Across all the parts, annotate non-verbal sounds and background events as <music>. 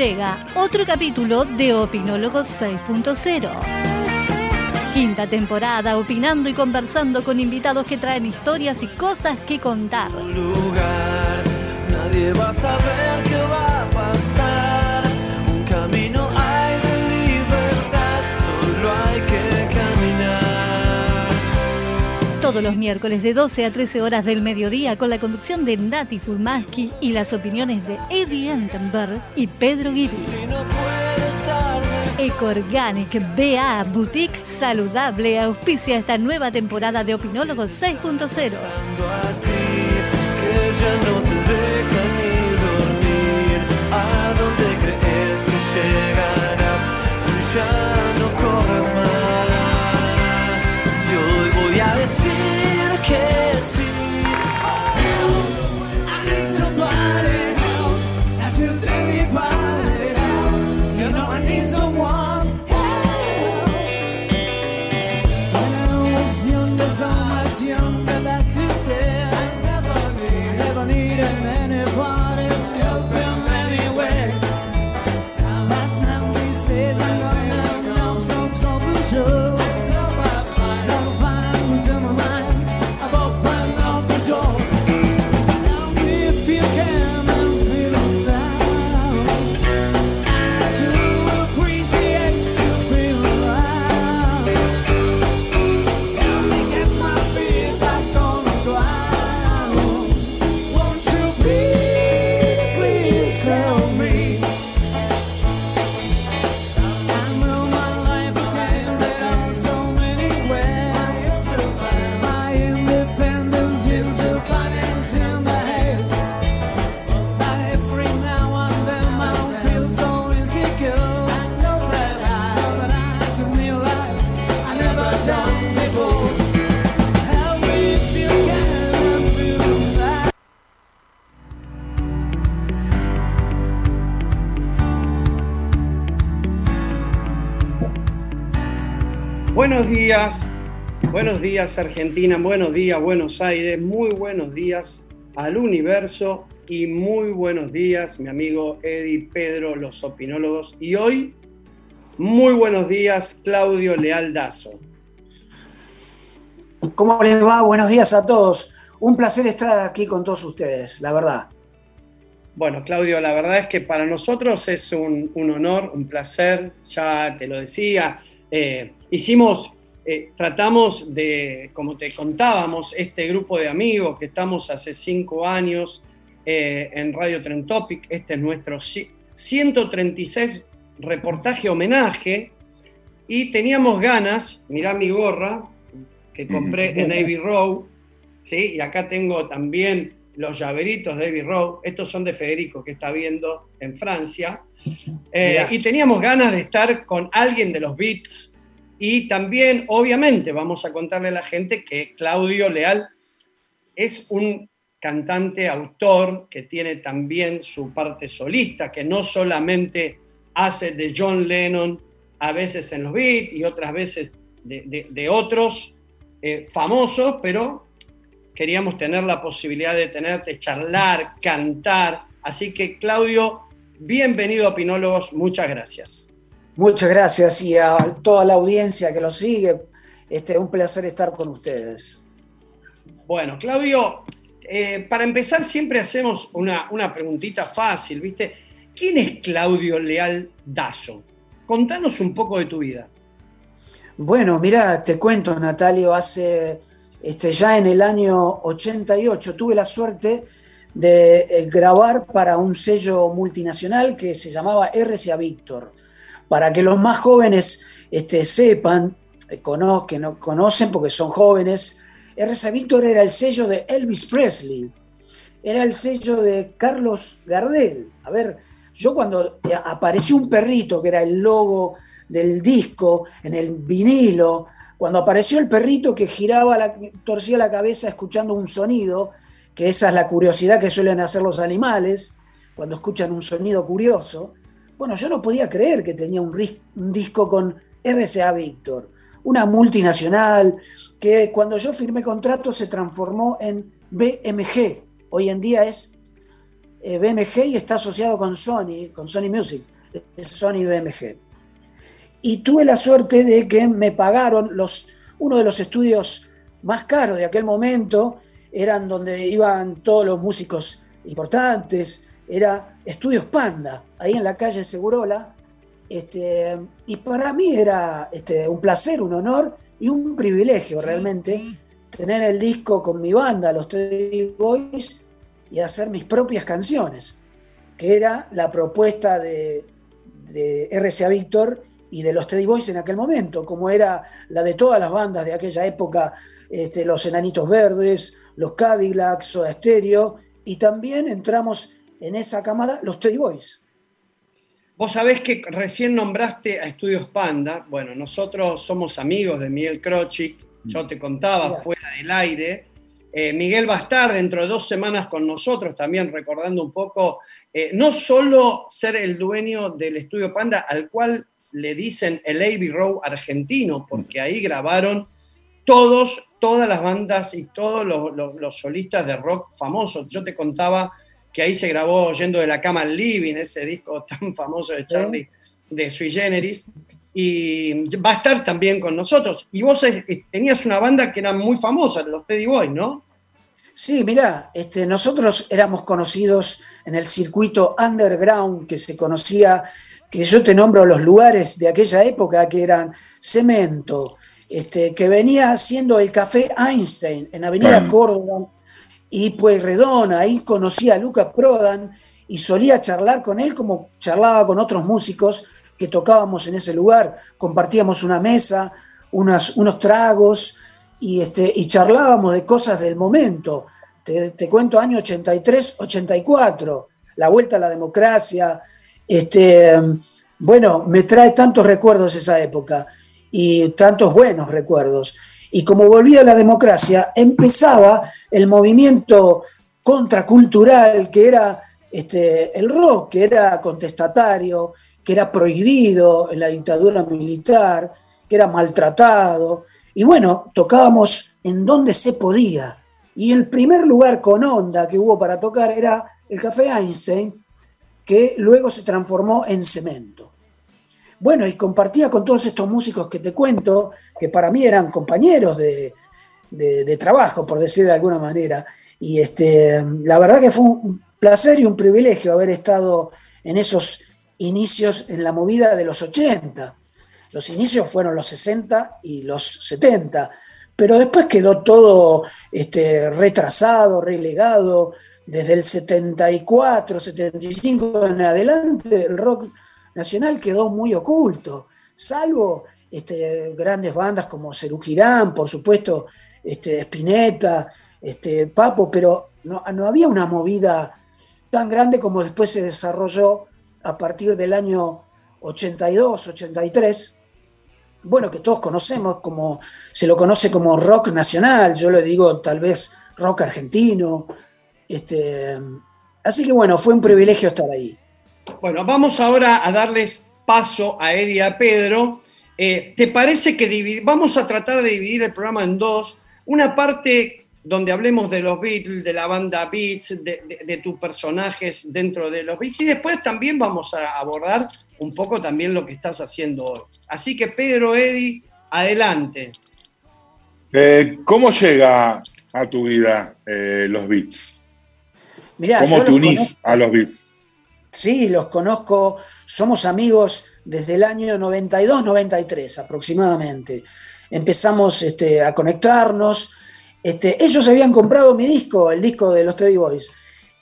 Llega otro capítulo de Opinólogos 6.0. Quinta temporada, opinando y conversando con invitados que traen historias y cosas que contar. lugar, nadie va a saber qué va a pasar. Todos los miércoles de 12 a 13 horas del mediodía con la conducción de Nati Furmaski y las opiniones de Eddie Entenberg y Pedro darme Ecoorganic BA Boutique Saludable auspicia esta nueva temporada de Opinólogos 6.0. pensando a ti, que ya no te deja ni dormir. ¿A dónde crees que llegarás? Ya no corras más. Y hoy voy a decir Buenos días, buenos días Argentina, buenos días Buenos Aires, muy buenos días al universo y muy buenos días mi amigo Eddie, Pedro, los opinólogos y hoy muy buenos días Claudio Leal Dazo. ¿Cómo les va? Buenos días a todos. Un placer estar aquí con todos ustedes, la verdad. Bueno Claudio, la verdad es que para nosotros es un, un honor, un placer, ya te lo decía, eh, hicimos, eh, tratamos de, como te contábamos, este grupo de amigos que estamos hace cinco años eh, en Radio Trend Topic, este es nuestro ci- 136 reportaje homenaje y teníamos ganas, mirá mi gorra que compré en <laughs> Navy Row, ¿sí? y acá tengo también los llaveritos de Navy Row, estos son de Federico que está viendo en Francia, Eh, y teníamos ganas de estar con alguien de los Beats. Y también, obviamente, vamos a contarle a la gente que Claudio Leal es un cantante, autor, que tiene también su parte solista, que no solamente hace de John Lennon a veces en los beats y otras veces de, de- de otros eh, famosos, pero queríamos tener la posibilidad de tenerte, charlar, cantar. Así que, Claudio, bienvenido a Pinólogos, muchas gracias. Muchas gracias y a toda la audiencia que lo sigue. Este, un placer estar con ustedes. Bueno, Claudio, eh, para empezar siempre hacemos una, una preguntita fácil, ¿viste? ¿Quién es Claudio Leal Dazo? Contanos un poco de tu vida. Bueno, mira, te cuento, Natalio, hace este, ya en el año 88 tuve la suerte de eh, grabar para un sello multinacional que se llamaba RCA Victor. Para que los más jóvenes este, sepan, eh, que no conocen porque son jóvenes, RCA Victor era el sello de Elvis Presley, era el sello de Carlos Gardel. A ver, yo cuando eh, apareció un perrito, que era el logo del disco, en el vinilo, cuando apareció el perrito que giraba, la, torcía la cabeza escuchando un sonido, que esa es la curiosidad que suelen hacer los animales cuando escuchan un sonido curioso. Bueno, yo no podía creer que tenía un, disco con RCA Victor, una multinacional que cuando yo firmé contrato se transformó en BMG. Hoy en día es eh, BMG y está asociado con Sony, con Sony Music, es Sony BMG. Y tuve la suerte de que me pagaron los, uno de los estudios más caros de aquel momento, eran donde iban todos los músicos importantes, era Estudios Panda, ahí en la calle Segurola. Este, y para mí era este, un placer, un honor y un privilegio realmente tener el disco con mi banda, los Teddy Boys, y hacer mis propias canciones, que era la propuesta de, de RCA Víctor y de los Teddy Boys en aquel momento, como era la de todas las bandas de aquella época, este, los Enanitos Verdes, los Cadillacs, Soda Stereo, y también entramos en esa camada los Teddy Boys. Vos sabés que recién nombraste a Estudios Panda. Bueno, nosotros somos amigos de Miguel Krochik. Yo te contaba Mira. fuera del aire. Eh, Miguel va a estar dentro de dos semanas con nosotros también recordando un poco, eh, no solo ser el dueño del Estudio Panda, al cual le dicen el Abbey Row argentino, porque ahí grabaron todos, todas las bandas y todos los, los- los solistas de rock famosos. Yo te contaba que ahí se grabó Yendo de la cama al living, ese disco <laughs> tan famoso de Charlie, de Sui Generis, y va a estar también con nosotros. Y vos tenías una banda que era muy famosa, los Teddy Boys, ¿no? Sí, mirá, este, nosotros éramos conocidos en el circuito underground que se conocía, que yo te nombro los lugares de aquella época que eran Cemento, este, que venía siendo el Café Einstein en Avenida Córdoba y Pueyrredón, ahí conocí a Luca Prodan y solía charlar con él como charlaba con otros músicos que tocábamos en ese lugar, compartíamos una mesa, unas- unos tragos, y, este, y charlábamos de cosas del momento. Te, te cuento año 83, 84, la vuelta a la democracia. Este, bueno, me trae tantos recuerdos esa época y tantos buenos recuerdos. Y como volvía la democracia, empezaba el movimiento contracultural que era este, el rock, que era contestatario, que era prohibido en la dictadura militar, que era maltratado. Y bueno, tocábamos en donde se podía. Y el primer lugar con onda que hubo para tocar era el Café Einstein, que luego se transformó en cemento. Bueno, y compartía con todos estos músicos que te cuento, que para mí eran compañeros de, de- trabajo, por decir de alguna manera. Y este, la verdad que fue un placer y un privilegio haber estado en esos inicios en la movida de los 80. Los inicios fueron los 60 y los 70, pero después quedó todo este, retrasado, relegado. Desde el 74, 75 en adelante, el rock nacional quedó muy oculto, salvo este, grandes bandas como Cerú Girán, por supuesto, este, Spinetta, este, Papo, pero no, no había una movida tan grande como después se desarrolló a partir del año 82, 83, bueno, que todos conocemos como, se lo conoce como rock nacional, yo le digo tal vez rock argentino, este, así que bueno, fue un privilegio estar ahí. Bueno, vamos ahora a darles paso a Eddie y a Pedro. Eh, ¿Te parece que vamos a tratar de dividir el programa en dos? Una parte donde hablemos de los Beatles, de la banda Beats, de, de- de tus personajes dentro de los Beats, y después también vamos a abordar un poco también lo que estás haciendo hoy. Así que Pedro, Eddie, adelante. Eh, ¿Cómo llega a tu vida eh, los Beats? Mirá, ¿Cómo te unís conozco- a los Beats? Sí, los conozco, somos amigos desde el año 92-93 aproximadamente. Empezamos este, a conectarnos. Este, ellos habían comprado mi disco, el disco de los Teddy Boys,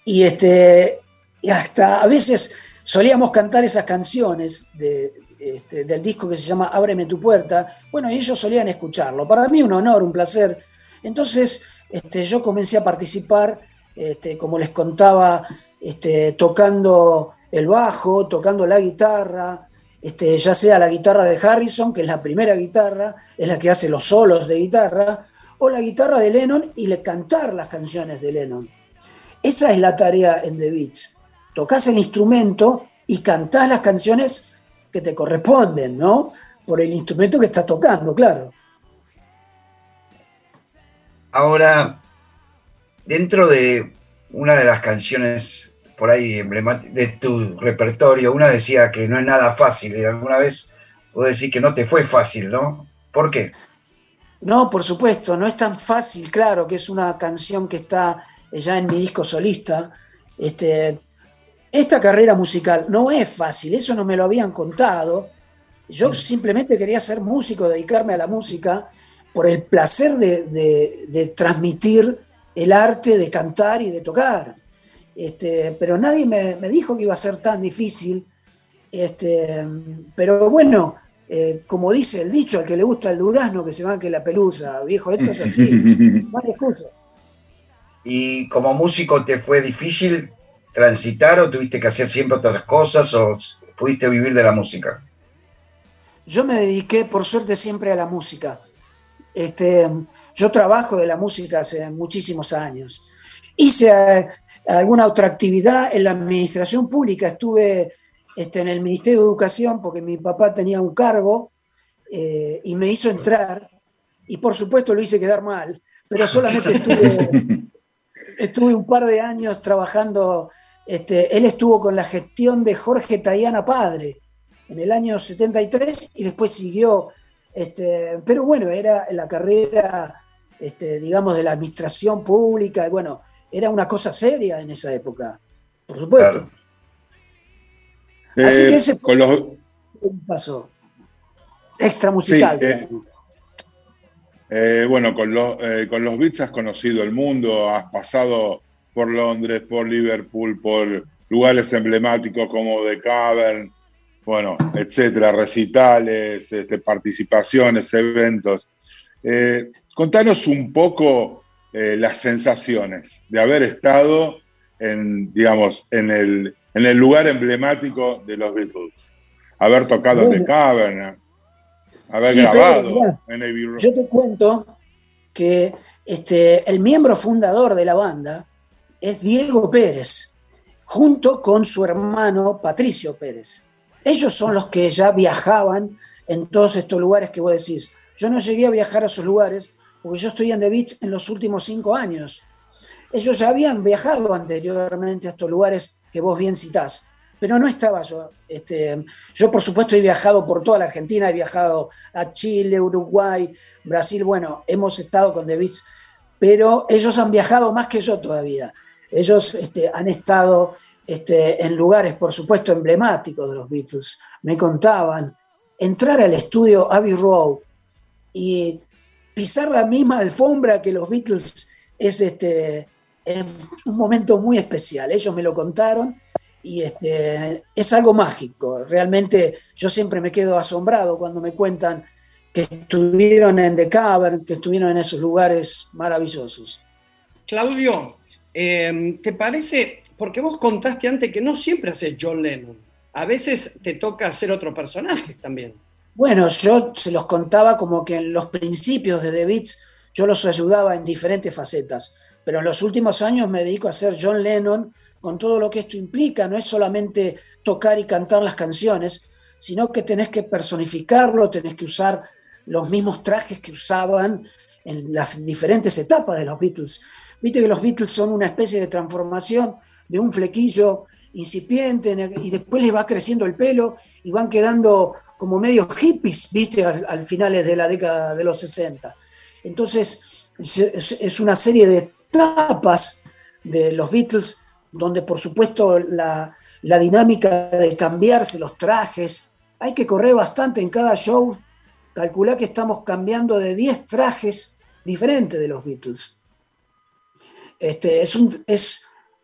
y, este, y hasta a veces solíamos cantar esas canciones de- este, del disco que se llama Ábreme tu puerta. Bueno, y ellos solían escucharlo. Para mí un honor, un placer. Entonces este, yo comencé a participar, este, como les contaba, este, tocando el bajo, tocando la guitarra, este, ya sea la guitarra de Harrison, que es la primera guitarra, es la que hace los solos de guitarra, o la guitarra de Lennon y le cantar las canciones de Lennon. Esa es la tarea en The Beats. Tocas el instrumento y cantás las canciones que te corresponden, ¿no? Por el instrumento que estás tocando, claro. Ahora, dentro de una de las canciones por ahí emblemáticas de tu repertorio, una decía que no es nada fácil, y alguna vez vos decís que no te fue fácil, ¿no? ¿Por qué? No, por supuesto, no es tan fácil, claro, que es una canción que está ya en mi disco solista. Este, esta carrera musical no es fácil, eso no me lo habían contado. Yo simplemente quería ser músico, dedicarme a la música por el placer de, de- de transmitir el arte de cantar y de tocar. Este, pero nadie me, me dijo que iba a ser tan difícil. Este, pero bueno, eh, como dice el dicho, al que le gusta el durazno, que se banque la pelusa, viejo, esto es así, no hay excusas. ¿Y como músico te fue difícil transitar o tuviste que hacer siempre otras cosas o pudiste vivir de la música? Yo me dediqué, por suerte, siempre a la música. Este, yo trabajo de la música hace muchísimos años. Hice eh, alguna otra actividad en la administración pública, estuve este, en el Ministerio de Educación porque mi papá tenía un cargo eh, y me hizo entrar, y por supuesto lo hice quedar mal, pero solamente estuve, <laughs> estuve un par de años trabajando, este, él estuvo con la gestión de Jorge Tayana Padre en el año 73 y después siguió, este, pero bueno, era la carrera, este, digamos, de la administración pública, y bueno, era una cosa seria en esa época, por supuesto. Claro. Así Eh, que ese fue con los, un paso extra musical. Sí, eh. Eh, bueno, con los, eh, con los Beats has conocido el mundo, has pasado por Londres, por Liverpool, por lugares emblemáticos como The Cavern, bueno, etcétera, recitales, este, participaciones, eventos. Eh, contanos un poco eh, las sensaciones de haber estado en, digamos, en el, en el lugar emblemático de los Beatles, haber tocado en. The Cavern, haber Sí, grabado en Road. Yo te cuento que este, el miembro fundador de la banda es Diego Pérez, junto con su hermano Patricio Pérez. Ellos son los que ya viajaban en todos estos lugares que vos decís. Yo no llegué a viajar a esos lugares porque yo estoy en The Beach en los últimos cinco años. Ellos ya habían viajado anteriormente a estos lugares que vos bien citás, pero no estaba yo. Este, yo, por supuesto, he viajado por toda la Argentina, he viajado a Chile, Uruguay, Brasil. Bueno, hemos estado con The Beats, pero ellos han viajado más que yo todavía. Ellos este, han estado este, en lugares, por supuesto, emblemáticos de los Beatles. Me contaban entrar al estudio Abbey Road y pisar la misma alfombra que los Beatles es este, es un momento muy especial. Ellos me lo contaron y este, es algo mágico. Realmente yo siempre me quedo asombrado cuando me cuentan que estuvieron en The Cavern, que estuvieron en esos lugares maravillosos. Claudio, eh, ¿te parece? Porque vos contaste antes que no siempre haces John Lennon. A veces te toca hacer otro personaje también. Bueno, yo se los contaba como que en los principios de The Beats yo los ayudaba en diferentes facetas, pero en los últimos años me dedico a ser John Lennon con todo lo que esto implica. No es solamente tocar y cantar las canciones, sino que tenés que personificarlo, tenés que usar los mismos trajes que usaban en las diferentes etapas de los Beatles. Viste que los Beatles son una especie de transformación de un flequillo incipiente y después les va creciendo el pelo y van quedando como medio hippies, viste, al, al finales de la década de los 60. Entonces, es, una serie de etapas de los Beatles, donde por supuesto la, la dinámica de cambiarse los trajes, hay que correr bastante en cada show. Calculá que estamos cambiando de 10 trajes diferentes de los Beatles. Este, es un, es,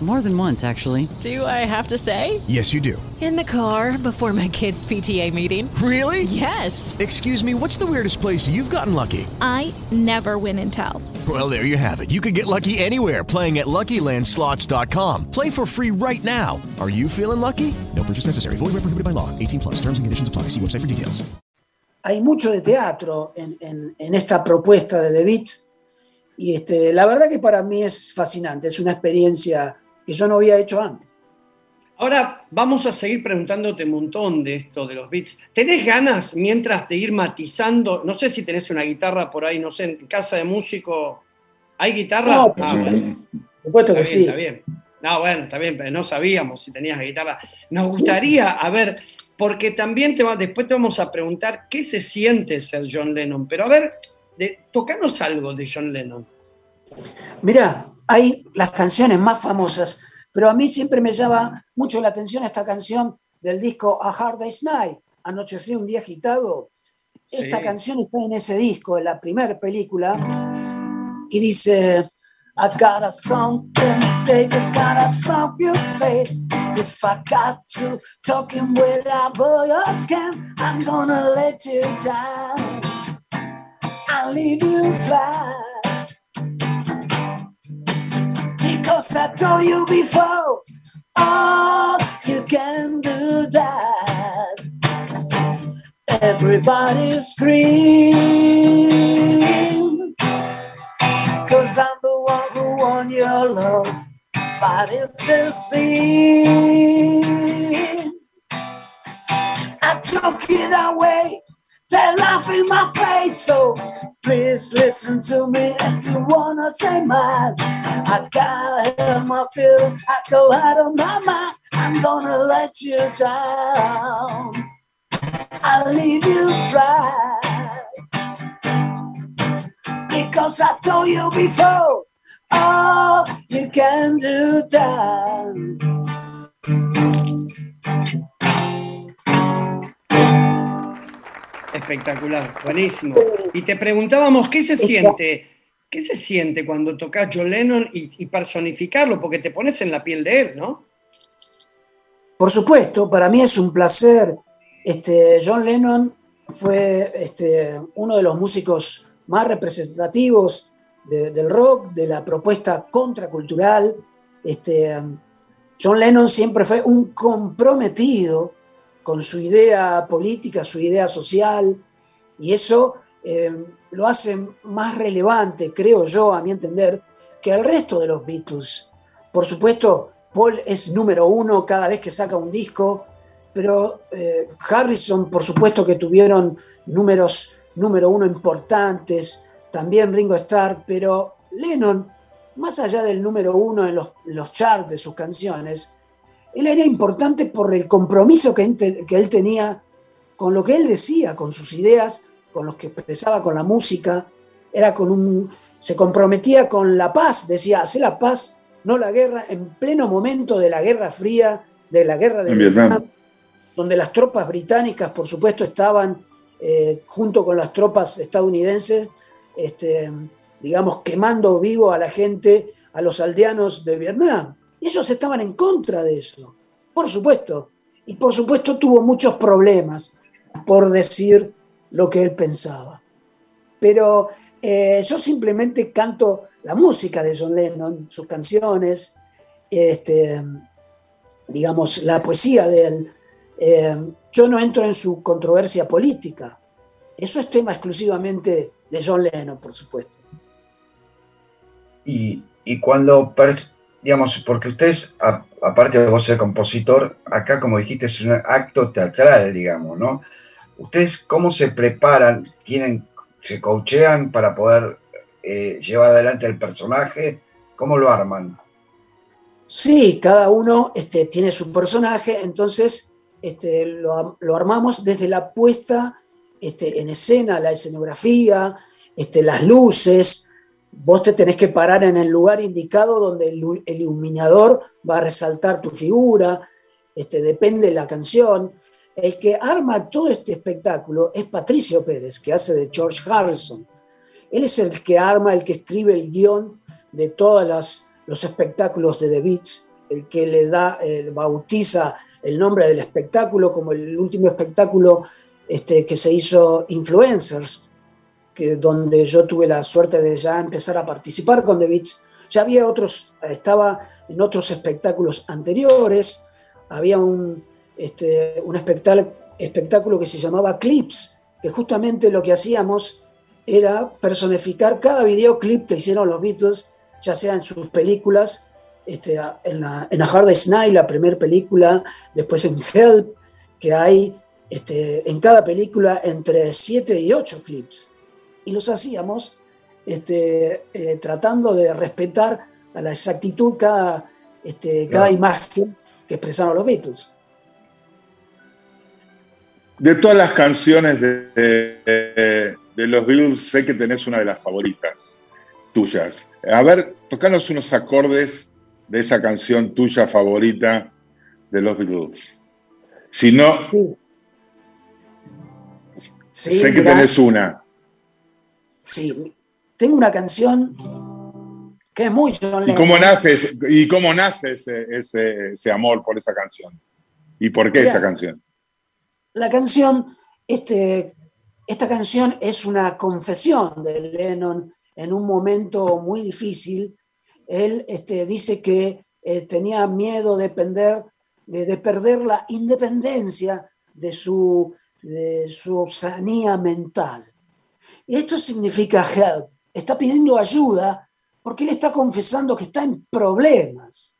More than once, actually. Do I have to say? Yes, you do. In the car before my kids' PTA meeting. Really? Yes. Excuse me, what's the weirdest place you've gotten lucky? I never win and tell. Well, there you have it. You can get lucky anywhere playing at LuckyLandSlots.com. Play for free right now. Are you feeling lucky? No purchase necessary. Void where prohibited by law. 18 plus. Terms and conditions apply. See website for details. Hay mucho de teatro en, en- en esta propuesta de The Beats y este, la verdad que para mí es fascinante, es una experiencia que yo no había hecho antes. Ahora vamos a seguir preguntándote un montón de esto de los beats. ¿Tenés ganas mientras de ir matizando? No sé si tenés una guitarra por ahí, no sé, en casa de músico. ¿Hay guitarra? No, por Ah, supuesto. bueno. Por supuesto que Está sí. bien, está bien. No, bueno, está bien, pero no sabíamos si tenías guitarra. Nos gustaría, a ver, porque también te va, después te vamos a preguntar qué se siente ser John Lennon. Pero a ver, de, tocanos algo de John Lennon. Mirá, hay las canciones más famosas, pero a mí siempre me llama mucho la atención esta canción del disco A Hard Day's Night, Anocheció un día agitado. Esta Sí. canción está en ese disco, en la primera película, y dice, I got a something, baby, got a something face. If I got to talking without boy again, I'm gonna let you down. I'll leave you fly. Because I told you before, oh, you can do that. Everybody scream. Cause I'm the one who won your love. But it's the scene. I took it away. They laugh in my face. So please listen to me if you wanna say mine. I gotta help my feel. I go out of my mind. I'm gonna let you down. I'll leave you fly. Because I told you before, oh, you can do that. Espectacular, buenísimo. Y te preguntábamos, ¿qué se siente? ¿Qué se siente cuando tocas John Lennon y, personificarlo? Porque te pones en la piel de él, ¿no? Por supuesto, para mí es un placer. Este, John Lennon fue este, uno de los músicos más representativos de- del rock, de la propuesta contracultural. Este, John Lennon siempre fue un comprometido con su idea política, su idea social, y eso eh, lo hace más relevante, creo yo, a mi entender, que el resto de los Beatles. Por supuesto, Paul es número uno cada vez que saca un disco, pero eh, Harrison, por supuesto que tuvieron números número uno importantes, también Ringo Starr, pero Lennon, más allá del número uno en los, en los charts de sus canciones, él era importante por el compromiso que, él tenía con lo que él decía, con sus ideas, con los que expresaba con la música, era con un, se comprometía con la paz, decía, hacer la paz, no la guerra, en pleno momento de la Guerra Fría, de la guerra de Vietnam. donde las tropas británicas, por supuesto, estaban eh, junto con las tropas estadounidenses, este, digamos, quemando vivo a la gente, a los aldeanos de Vietnam. Ellos estaban en contra de eso, por supuesto. Y por supuesto tuvo muchos problemas por decir lo que él pensaba. Pero eh, yo simplemente canto la música de John Lennon, sus canciones, este, digamos, la poesía de él. Eh, yo no entro en su controversia política. Eso es tema exclusivamente de John Lennon, por supuesto. Y, y cuando, digamos, porque ustedes, aparte de vos ser compositor, acá como dijiste es un acto teatral, digamos, ¿no? ¿Ustedes cómo se preparan? ¿Tienen, se coachean para poder eh, llevar adelante el personaje? ¿Cómo lo arman? Sí, cada uno este, tiene su personaje, entonces este, lo, lo armamos desde la puesta este, en escena, la escenografía, este, las luces. Vos te tenés que parar en el lugar indicado donde el, lu- el iluminador va a resaltar tu figura, este, depende de la canción. El que arma todo este espectáculo es Patricio Pérez, que hace de George Harrison. Él es el que arma, el que escribe el guion de todos los espectáculos de The Beats, el que le da, eh, bautiza el nombre del espectáculo como el último espectáculo este, que se hizo Influencers, que donde yo tuve la suerte de ya empezar a participar con The Beats. Ya había otros, estaba en otros espectáculos anteriores, había un, este, un espectáculo, que se llamaba Clips, que justamente lo que hacíamos era personificar cada videoclip que hicieron los Beatles, ya sea en sus películas, este, en, la, en A Hard Day's Night, la primera película, después en Help, que hay este, en cada película entre 7 y 8 clips. Y los hacíamos este, eh, tratando de respetar a la exactitud cada, este, cada Claro. imagen que expresaron los Beatles. De todas las canciones de, de- de los Beatles, sé que tenés una de las favoritas tuyas. A ver, tocanos unos acordes de esa canción tuya favorita de los Beatles. Si no, Sí. Sí, sé que mirá. tenés una. Sí, tengo una canción que es muy John ¿Y Lennon. cómo nace, ese- y cómo nace ese, ese- ese amor por esa canción? ¿Y por qué esa canción? La canción, este, esta canción es una confesión de Lennon en un momento muy difícil. Él este, dice que eh, tenía miedo de, pender- de, de perder la independencia de su, de su sanía mental. Y esto significa help. Está pidiendo ayuda porque él está confesando que está en problemas,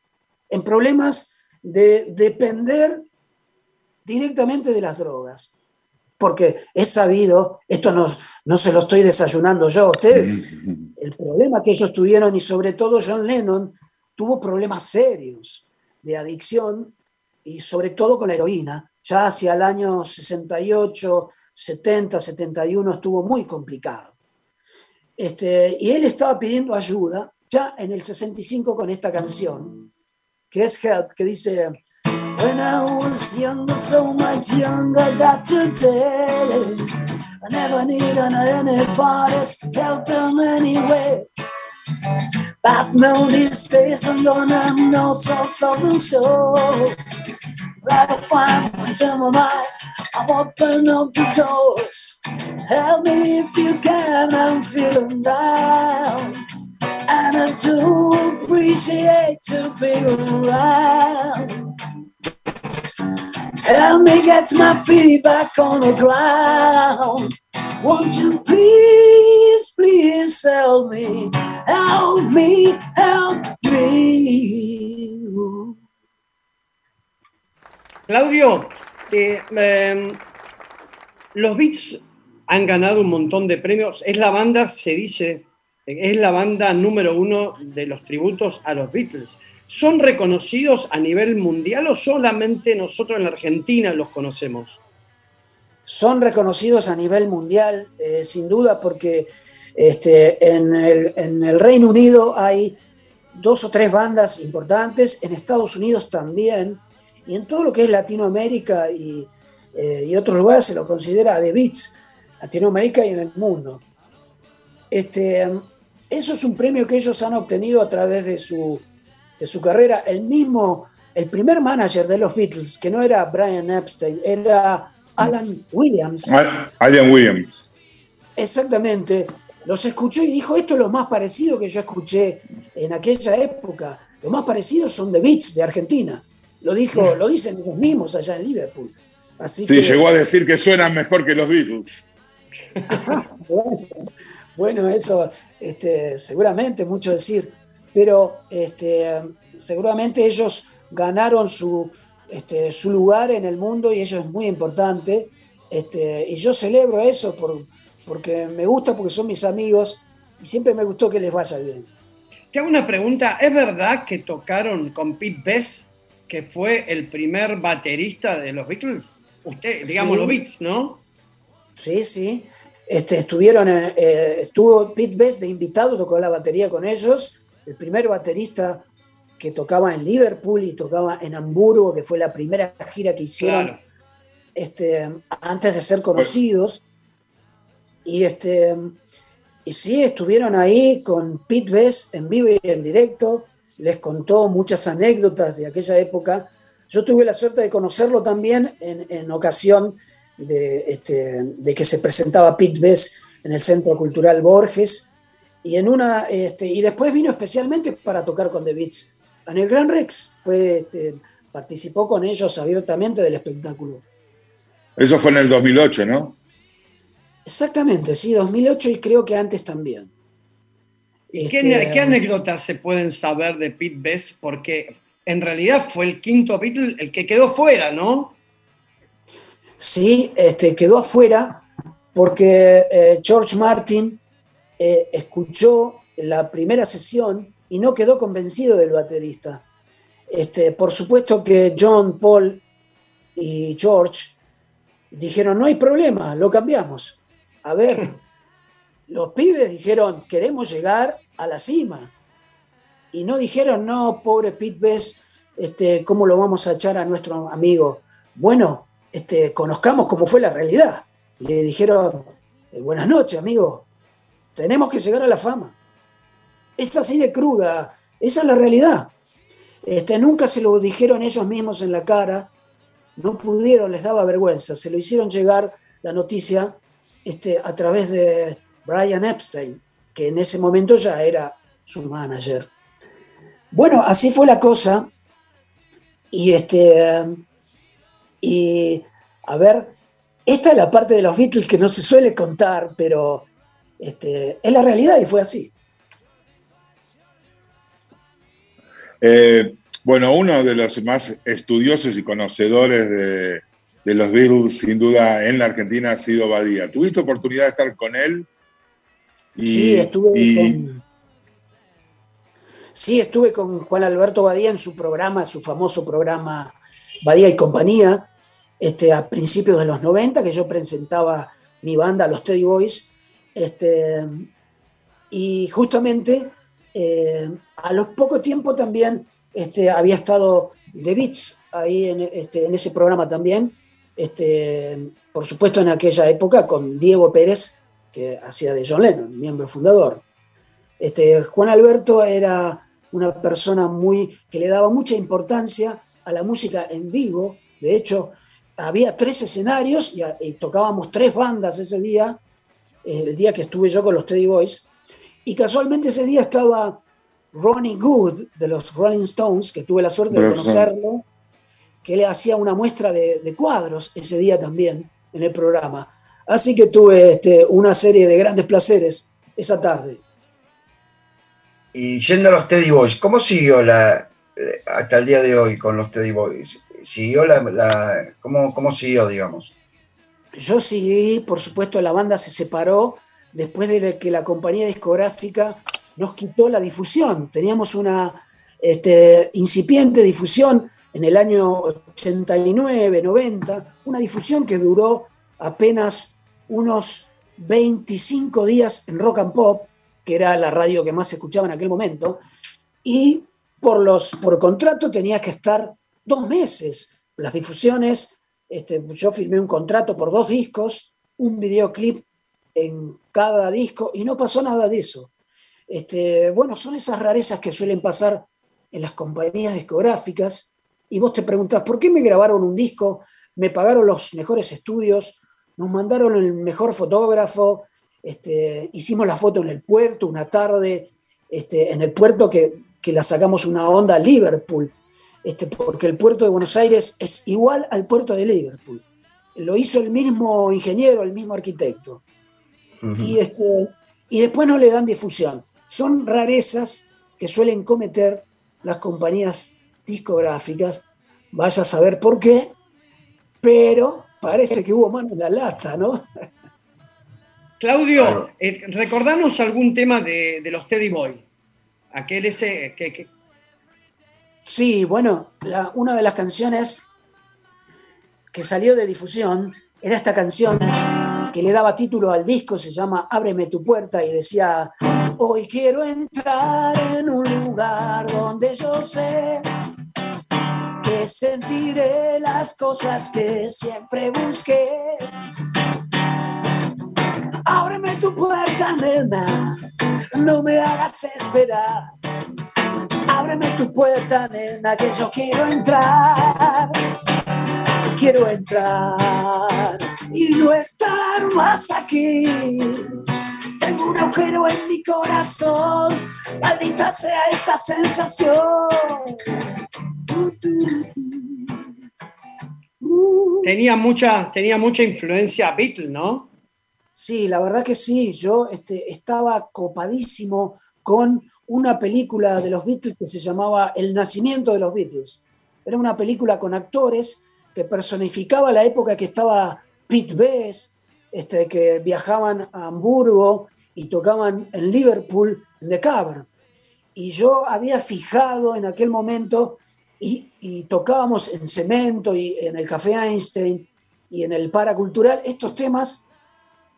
en problemas de depender directamente de las drogas. Porque es sabido, esto no, no se lo estoy desayunando yo a ustedes, el problema que ellos tuvieron y sobre todo John Lennon tuvo problemas serios de adicción y sobre todo con la heroína. Ya hacia el año 68, 70, 71 estuvo muy complicado. Este, y él estaba pidiendo ayuda ya en el 65 con esta canción, que es Help, que dice, When I was younger, so much younger than today, I never needed anybody's help in any way. But now these days I'm gonna know some something sure. That I find into my mind, I'm open up the doors. Help me if you can, I'm feeling down. And I do appreciate to be around. Help me get my feet back on the ground. Won't you please, please help me? Help me, help me. Claudio, eh, eh, los Beats han ganado un montón de premios. Es la banda, se dice, es la banda número uno de los tributos a los Beatles. ¿Son reconocidos a nivel mundial o solamente nosotros en la Argentina los conocemos? Son reconocidos a nivel mundial, eh, sin duda, porque este, en el Reino Unido hay dos o tres bandas importantes, en Estados Unidos también, y en todo lo que es Latinoamérica y, eh, y otros lugares se lo considera The Beats, Latinoamérica y en el mundo. Este, eso es un premio que ellos han obtenido a través de su, de su carrera. El mismo, el primer manager de los Beatles, que no era Brian Epstein, era Alan Williams. Al- Alien Williams. Exactamente. los escuchó y dijo, esto es lo más parecido que yo escuché en aquella época. Lo más parecido son The Beats de Argentina. Lo, dijo, lo dicen ellos mismos allá en Liverpool. Así Sí, que, llegó a decir que suenan mejor que los Beatles. <laughs> bueno, bueno, eso este, seguramente mucho decir, pero este, seguramente ellos ganaron su, este, su lugar en el mundo y eso es muy importante. Este, y yo celebro eso por, porque me gusta, porque son mis amigos y siempre me gustó que les vaya bien. Te hago una pregunta, ¿es verdad que tocaron con Pete Best, que fue el primer baterista de los Beatles? Usted, digamos Sí. los Beats, ¿no? Sí, sí. Este, estuvieron, eh, eh, estuvo Pete Best de invitado, tocó la batería con ellos. El primer baterista que tocaba en Liverpool y tocaba en Hamburgo, que fue la primera gira que hicieron Claro. este, antes de ser conocidos. Y, este, y sí, estuvieron ahí con Pete Best en vivo y en directo. Les contó muchas anécdotas de aquella época. Yo tuve la suerte de conocerlo también en, en ocasión de, este, de que se presentaba Pete Best en el Centro Cultural Borges. Y, en una, este, y después vino especialmente para tocar con The Beats. En el Gran Rex fue, este, participó con ellos abiertamente del espectáculo. Eso fue en el 2008, ¿no? Exactamente, sí, 2008 y creo que antes también. ¿Y qué, Este, qué anécdotas se pueden saber de Pete Best? Porque en realidad fue el quinto Beatle el que quedó fuera, ¿no? Sí, este, quedó afuera porque eh, George Martin eh, escuchó la primera sesión y no quedó convencido del baterista. Este, por supuesto que John, Paul y George dijeron, no hay problema, lo cambiamos. A ver, <laughs> los pibes dijeron, queremos llegar a la cima. Y no dijeron, no, pobre Pete Best, este, ¿cómo lo vamos a echar a nuestro amigo? Bueno, este, conozcamos cómo fue la realidad. Le dijeron, eh, buenas noches, amigo, tenemos que llegar a la fama. Es así de cruda, esa es la realidad. Este, nunca se lo dijeron ellos mismos en la cara, no pudieron, les daba vergüenza, se lo hicieron llegar la noticia este, a través de Brian Epstein, que en ese momento ya era su manager. Bueno, así fue la cosa. Y este. Y a ver, esta es la parte de los Beatles que no se suele contar, pero este, es la realidad y fue así. Eh, bueno, uno de los más estudiosos y conocedores de los Beatles, sin duda, en la Argentina ha sido Badía. ¿Tuviste oportunidad de estar con él? Y- sí, estuve y- con. Sí, estuve con Juan Alberto Badía en su programa, su famoso programa Badía y Compañía, este, a principios de los 90, que yo presentaba mi banda, los Teddy Boys. Este, y justamente eh, a los poco tiempo también este, había estado The Beats ahí en, este, en ese programa también. Este, por supuesto, en aquella época con Diego Pérez, que hacía de John Lennon, miembro fundador. Este, Juan Alberto era una persona muy que le daba mucha importancia a la música en vivo. De hecho, había tres escenarios y, y tocábamos tres bandas ese día, eh, el día que estuve yo con los Teddy Boys. Y casualmente ese día estaba Ronnie Good de los Rolling Stones, que tuve la suerte de conocerlo, que le hacía una muestra de, de cuadros ese día también en el programa. Así que tuve este, una serie de grandes placeres esa tarde. Y yendo a los Teddy Boys, ¿cómo siguió la eh, hasta el día de hoy con los Teddy Boys? ¿Siguió la, la- cómo, cómo siguió, digamos? Yo seguí, por supuesto, la banda se separó después de que la compañía discográfica nos quitó la difusión. Teníamos una este, incipiente difusión en el año 89, 90, una difusión que duró apenas unos 25 días en Rock and Pop, que era la radio que más escuchaba en aquel momento, y por, los, por contrato tenías que estar dos meses. Las difusiones, este, yo firmé un contrato por dos discos, un videoclip en cada disco, y no pasó nada de eso. Este, bueno, son esas rarezas que suelen pasar en las compañías discográficas, y vos te preguntás, ¿por qué me grabaron un disco? Me pagaron los mejores estudios, nos mandaron el mejor fotógrafo, Este, hicimos la foto en el puerto una tarde, este, en el puerto que, que la sacamos una onda a Liverpool, este, porque el puerto de Buenos Aires es igual al puerto de Liverpool. Lo hizo el mismo ingeniero, el mismo arquitecto. y, este, y después no le dan difusión. Son rarezas que suelen cometer las compañías discográficas, vaya a saber por qué, pero parece que hubo mano en la lata, ¿no? Claudio, eh, recordanos algún tema de, de los Teddy Boy. Aquel ese que, que- Sí, bueno, la- una de las canciones que salió de difusión era esta canción que le daba título al disco, se llama Ábreme tu puerta y decía, hoy quiero entrar en un lugar donde yo sé sentiré las cosas que siempre busqué. Ábreme tu puerta, nena, no me hagas esperar. Ábreme tu puerta, nena, que yo quiero entrar. Quiero entrar y no estar más aquí. Tengo un agujero en mi corazón, maldita sea esta sensación. Tenía, mucha, tenía mucha influencia Beatle, ¿no? Sí, la verdad que sí. Yo este, estaba copadísimo con una película de los Beatles que se llamaba El nacimiento de los Beatles. Era una película con actores que personificaba la época que estaba Pete Best, este, que viajaban a Hamburgo y tocaban en Liverpool, en The Cavern. Y yo había fijado en aquel momento y, y tocábamos en Cemento y en el Café Einstein y en el Paracultural estos temas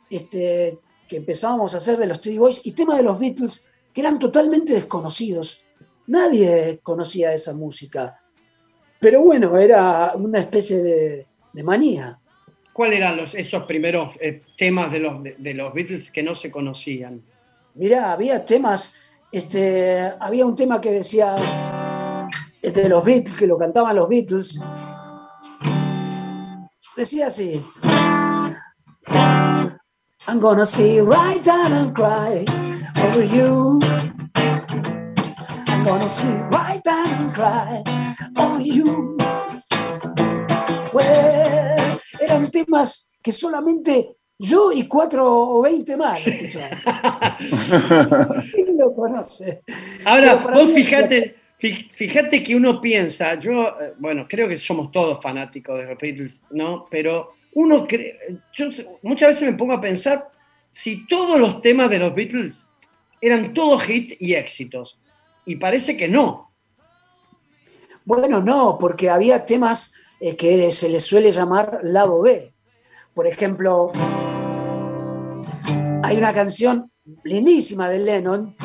este, que empezábamos a hacer de los Three Boys y temas de los Beatles que eran totalmente desconocidos. Nadie conocía esa música. Pero bueno, era una especie de, de manía. ¿Cuáles eran los, esos primeros eh, temas de los, de, de los Beatles que no se conocían? Mirá, había temas, este, había un tema que decía de los Beatles, que lo cantaban los Beatles. Decía así. I'm gonna see right down and cry over you. I'm gonna see right down and cry over you. Well, eran temas que solamente yo y cuatro o veinte más escuchábamos. <laughs> ¿Quién lo conoce? Ahora, vos fíjate, fíjate que uno piensa, yo, eh, bueno, creo que somos todos fanáticos de los Beatles, ¿no? Pero uno cree, yo muchas veces me pongo a pensar si todos los temas de los Beatles eran todos hits y éxitos. Y parece que no. Bueno, no, porque había temas eh, que se les suele llamar lado B. Por ejemplo, hay una canción lindísima de Lennon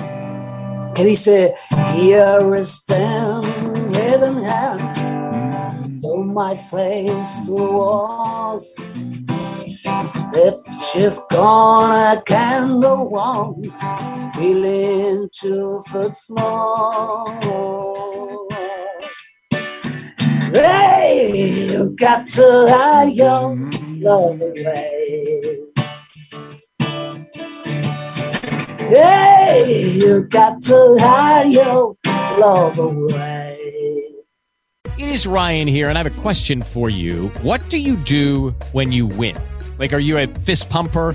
que dice Here I stand, head in hand, turn my face to the wall. If she's gone, I can go on, feeling two foot small. Hey, you got to hide your love away. Hey, you got to hide your love away. It is Ryan here, and I have a question for you. What do you do when you win? Like, are you a fist pumper?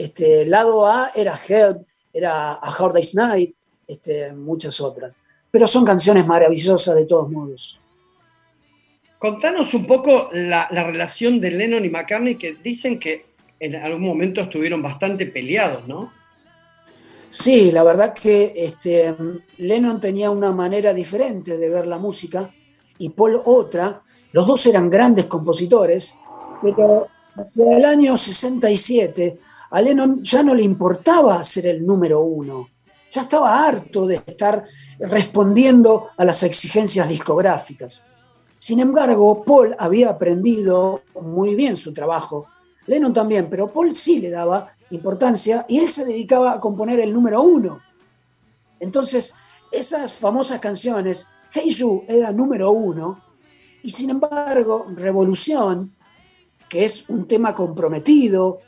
Este, lado A era Help, era A Hard Day's Night, este, muchas otras. Pero son canciones maravillosas de todos modos. Contanos un poco la, la relación de Lennon y McCartney, que dicen que en algún momento estuvieron bastante peleados, ¿no? Sí, la verdad que este, Lennon tenía una manera diferente de ver la música y Paul otra. Los dos eran grandes compositores, pero hacia el año 67 a Lennon ya no le importaba ser el número uno. Ya estaba harto de estar respondiendo a las exigencias discográficas. Sin embargo, Paul había aprendido muy bien su trabajo. Lennon también, pero Paul sí le daba importancia y él se dedicaba a componer el número uno. Entonces, esas famosas canciones, Hey You era número uno, y sin embargo, Revolución, que es un tema comprometido,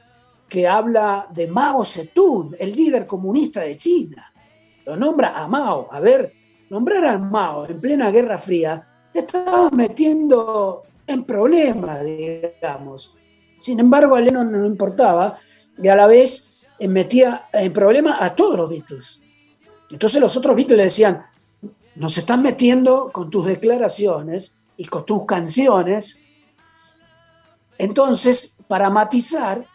que habla de Mao Zedong, el líder comunista de China. Lo nombra a Mao. A ver, nombrar a Mao en plena Guerra Fría te estaba metiendo en problemas, digamos. Sin embargo, a Lennon no le importaba y a la vez eh, metía en problemas a todos los Beatles. Entonces los otros Beatles le decían, nos están metiendo con tus declaraciones y con tus canciones. Entonces, para matizar,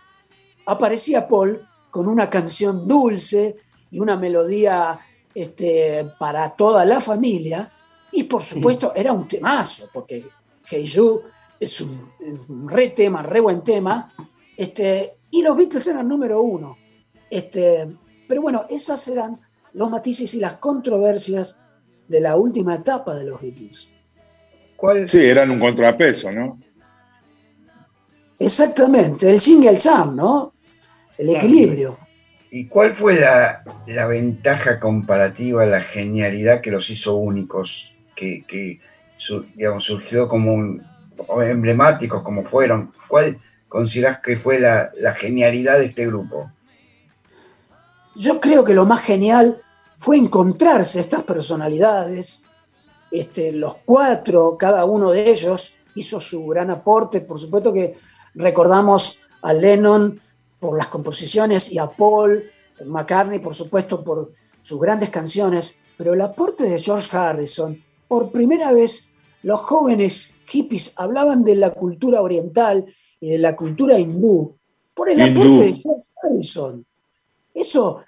aparecía Paul con una canción dulce y una melodía este, para toda la familia. Y por supuesto era un temazo, porque Hey You es un, un re tema, re buen tema. Este, y los Beatles eran número uno. Este, pero bueno, esas eran los matices y las controversias de la última etapa de los Beatles. Sí, eran un contrapeso, ¿no? Exactamente, el el yang, ¿no? El equilibrio. ¿Y cuál fue la, la ventaja comparativa, la genialidad que los hizo únicos, que, que su- digamos, surgió como un, emblemáticos como fueron? ¿Cuál considerás que fue la, la genialidad de este grupo? Yo creo que lo más genial fue encontrarse estas personalidades, este, los cuatro, cada uno de ellos hizo su gran aporte. Por supuesto que recordamos a Lennon por las composiciones y a Paul McCartney, por supuesto, por sus grandes canciones, pero el aporte de George Harrison, por primera vez los jóvenes hippies hablaban de la cultura oriental y de la cultura hindú, por el Hindú. aporte de George Harrison. Eso,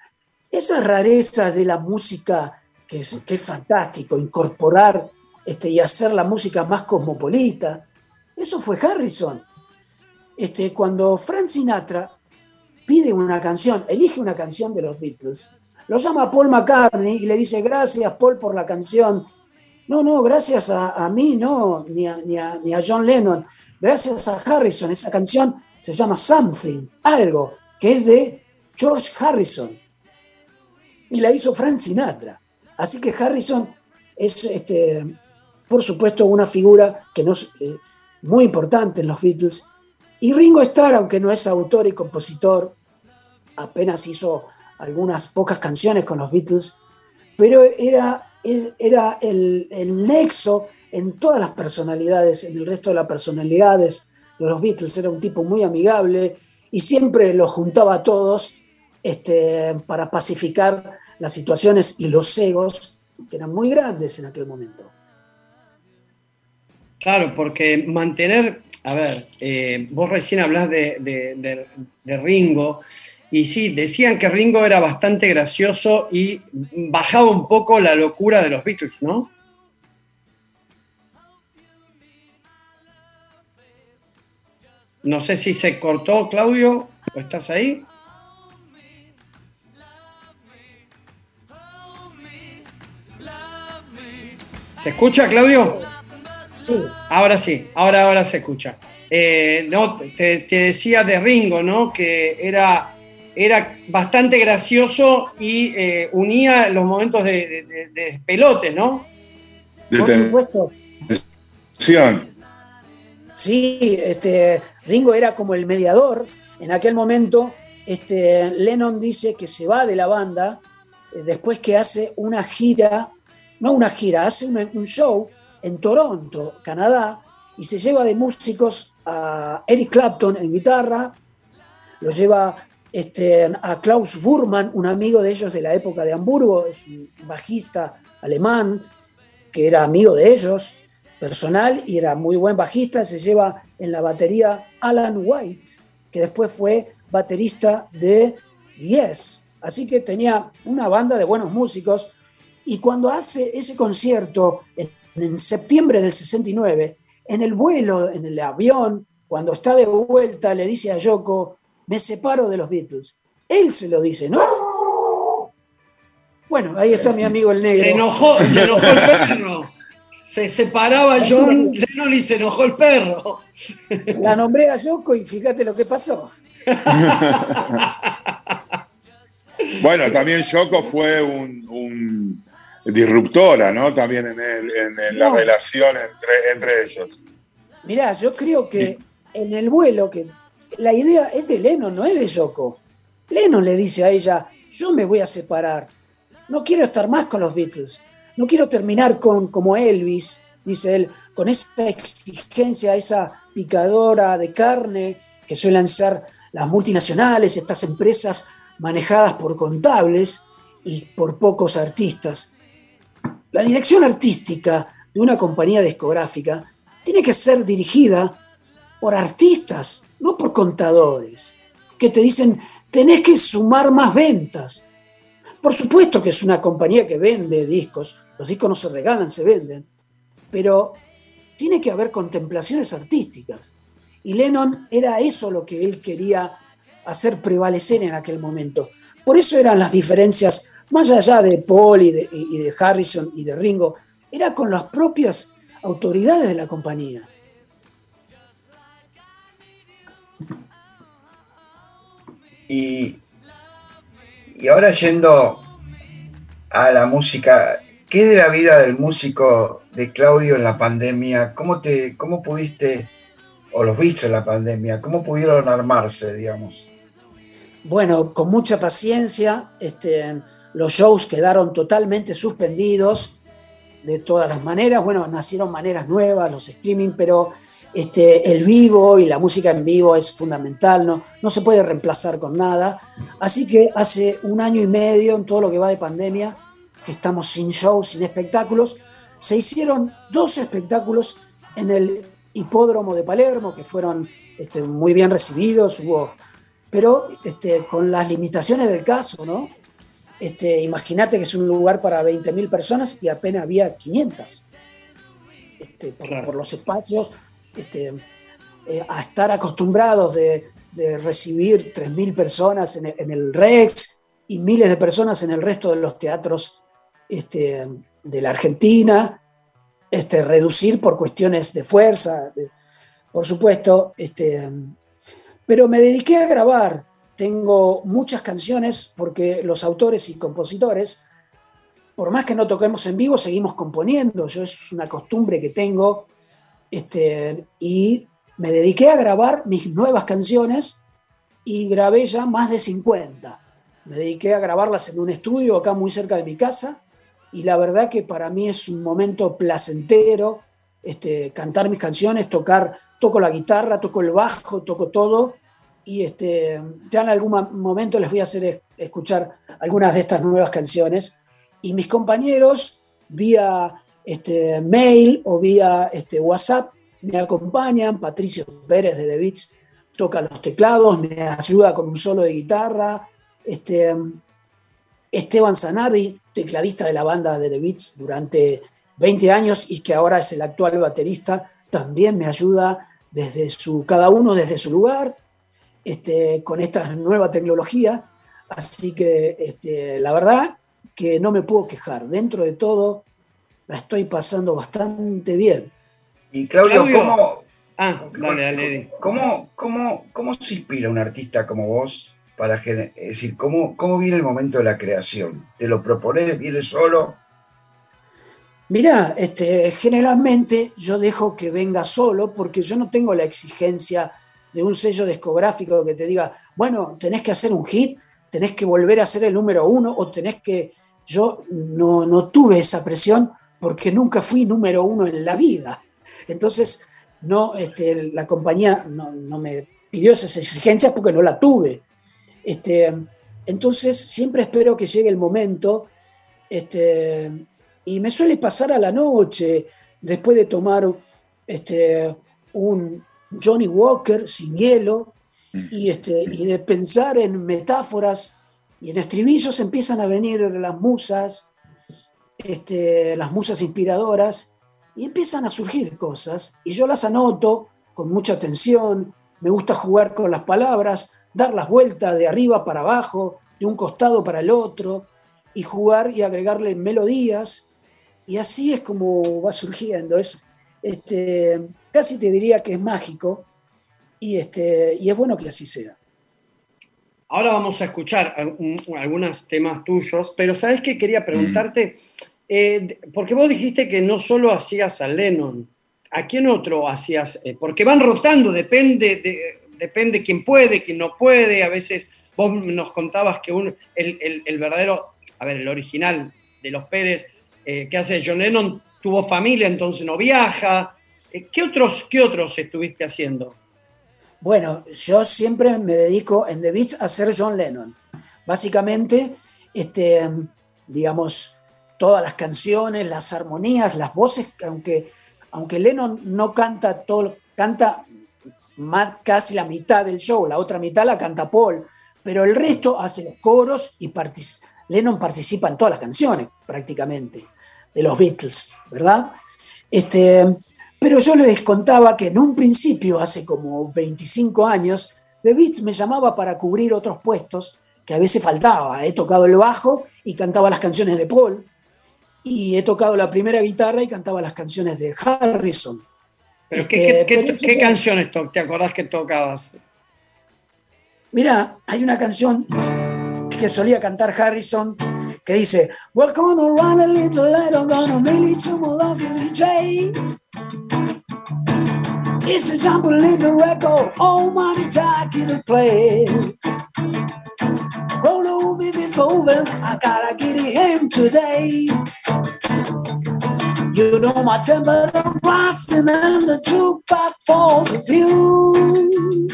esas rarezas de la música que es, que es fantástico, incorporar este, y hacer la música más cosmopolita, eso fue Harrison. Este, cuando Frank Sinatra pide una canción, elige una canción de los Beatles, lo llama Paul McCartney y le dice, gracias Paul por la canción. No, no, gracias a, a mí, no, ni a, ni, a, ni a John Lennon, gracias a Harrison. Esa canción se llama Something, algo, que es de George Harrison. Y la hizo Frank Sinatra. Así que Harrison es, este, por supuesto, una figura que no es eh, muy importante en los Beatles. Y Ringo Starr, aunque no es autor y compositor, apenas hizo algunas pocas canciones con los Beatles, pero era, era el, el nexo en todas las personalidades, en el resto de las personalidades de los Beatles. Era un tipo muy amigable y siempre los juntaba a todos este, para pacificar las situaciones y los egos que eran muy grandes en aquel momento. Claro, porque mantener, a ver, eh, vos recién de- de- de Ringo, y sí, decían que Ringo era bastante gracioso y bajaba un poco la locura de los Beatles, ¿no? No sé si se cortó, Claudio, ¿o estás ahí? ¿Se escucha, Claudio? Sí. Ahora sí, ahora, ahora se escucha. Eh, no, te, te decía de Ringo, ¿no? Que era, era bastante gracioso y eh, unía los momentos de, de- de- de despelote, ¿no? Por supuesto. Sí, este, Ringo era como el mediador. En aquel momento, este, Lennon dice que se va de la banda eh, después que hace una gira, no una gira, hace una- un show en Toronto, Canadá, y se lleva de músicos a Eric Clapton en guitarra, lo lleva este, a Klaus Burman, un amigo de ellos de la época de Hamburgo, es un bajista alemán que era amigo de ellos, personal, y era muy buen bajista. Se lleva en la batería Alan White, que después fue baterista de Yes. Así que tenía una banda de buenos músicos. Y cuando hace ese concierto en, en septiembre del 69, en el vuelo, en el avión, cuando está de vuelta, le dice a Yoko, me separo de los Beatles. Él se lo dice, ¿no? Bueno, ahí está mi amigo el negro. Se enojó, se enojó el perro. Se separaba John Lennon y se enojó el perro. La nombré a Yoko y fíjate lo que pasó. <laughs> Bueno, también Yoko fue un, un disruptora, ¿no? También en, el- en- en la No. relación entre, entre ellos. Mirá, yo creo que en el vuelo, que la idea es de Lennon, no es de Yoko. Lennon le dice a ella, yo me voy a separar, no quiero estar más con los Beatles, no quiero terminar con como Elvis, dice él, con esa exigencia, esa picadora de carne que suelen ser las multinacionales, estas empresas manejadas por contables y por pocos artistas. La dirección artística de una compañía discográfica tiene que ser dirigida por artistas, no por contadores, que te dicen, tenés que sumar más ventas. Por supuesto que es una compañía que vende discos, los discos no se regalan, se venden, pero tiene que haber contemplaciones artísticas. Y Lennon era eso lo que él quería hacer prevalecer en aquel momento. Por eso eran las diferencias, más allá de Paul y de, y de Harrison y de Ringo, era con las propias autoridades de la compañía. Y, y ahora yendo a la música, ¿qué de la vida del músico de Claudio en la pandemia? ¿Cómo, te, cómo pudiste, o los viste en la pandemia, cómo pudieron armarse, digamos? Bueno, con mucha paciencia, este, los shows quedaron totalmente suspendidos de todas las maneras. Bueno, nacieron maneras nuevas, los streaming, pero este, el vivo y la música en vivo es fundamental, no, no se puede reemplazar con nada. Así que hace un año y medio, en todo lo que va de pandemia, que estamos sin shows, sin espectáculos, se hicieron dos espectáculos en el hipódromo de Palermo, que fueron este, muy bien recibidos, hubo, pero este, con las limitaciones del caso, ¿no? Este, Imagínate que es un lugar para 20.000 personas y apenas había 500. Este, por, por los espacios, este, eh, a estar acostumbrados de, de recibir 3.000 personas en el, Rex y miles de personas en el resto de los teatros este, de la Argentina, este, reducir por cuestiones de fuerza, de- por supuesto, pero me dediqué a grabar. Tengo muchas canciones porque los autores y compositores, por más que no toquemos en vivo, seguimos componiendo. Yo es una costumbre que tengo este, y me dediqué a grabar mis nuevas canciones y grabé ya más de 50. Me dediqué a grabarlas en un estudio acá muy cerca de mi casa y la verdad que para mí es un momento placentero este, cantar mis canciones, tocar, toco la guitarra, toco el bajo, toco todo y este, ya en algún momento les voy a hacer es- escuchar algunas de estas nuevas canciones y mis compañeros vía este, mail o vía este, WhatsApp me acompañan, Patricio Pérez de The Beats toca los teclados, me ayuda con un solo de guitarra, este, Esteban Zanardi, tecladista de la banda de The Beats durante 20 años y que ahora es el actual baterista, también me ayuda desde su, cada uno desde su lugar, este, con esta nueva tecnología. Así que este, la verdad que no me puedo quejar. Dentro de todo, la estoy pasando bastante bien. Y Claudio, Claudio. ¿cómo, Ah, dale, dale. cómo, cómo, cómo se inspira un artista como vos para es decir, cómo, cómo viene el momento de la creación? ¿Te lo propones? ¿Viene solo? Mirá, este, generalmente yo dejo que venga solo porque yo no tengo la exigencia de un sello discográfico que te diga, bueno, tenés que hacer un hit, tenés que volver a ser el número uno o tenés que... Yo no, no tuve esa presión porque nunca fui número uno en la vida. Entonces, no, este, la compañía no, no me pidió esas exigencias porque no la tuve. Este, entonces siempre espero que llegue el momento este, y me suele pasar a la noche, después de tomar este, un Johnny Walker sin hielo y, este, y de pensar en metáforas y en estribillos empiezan a venir las musas, este, las musas inspiradoras y empiezan a surgir cosas y yo las anoto con mucha atención, me gusta jugar con las palabras, dar las vueltas de arriba para abajo, de un costado para el otro, y jugar y agregarle melodías, y así es como va surgiendo. Es, este, casi te diría que es mágico, y, este, y es bueno que así sea. Ahora vamos a escuchar algunos temas tuyos, pero ¿sabes qué quería preguntarte? Eh, porque vos dijiste que no solo hacías a Lennon, ¿a quién otro hacías? Eh, porque van rotando, depende de, depende quién puede, quién no puede. A veces vos nos contabas que un, el, verdadero, a ver, el original de los Pérez, eh, que hace John Lennon, tuvo familia, entonces no viaja. ¿qué, otros, ¿Qué otros estuviste haciendo? Bueno, yo siempre me dedico en The Beats a ser John Lennon. Básicamente, este, digamos, todas las canciones, las armonías, las voces, aunque, aunque Lennon no canta todo, canta más, casi la mitad del show, la otra mitad la canta Paul, pero el resto hace los coros y Lennon participa en todas las canciones prácticamente de los Beatles, ¿verdad? Este, pero yo les contaba que en un principio, hace como 25 años, The Beats me llamaba para cubrir otros puestos que a veces faltaba. He tocado el bajo y cantaba las canciones de Paul, y he tocado la primera guitarra y cantaba las canciones de Harrison. ¿Qué, este, canciones te acordás que tocabas? Mira, hay una canción que solía cantar Harrison que dice come on, run a little light, I'm gonna really to love DJ. It's a jump a little record, oh money talking to play. With over, I gotta get him today. You know my temper, I'm rising and the jukebox for the view.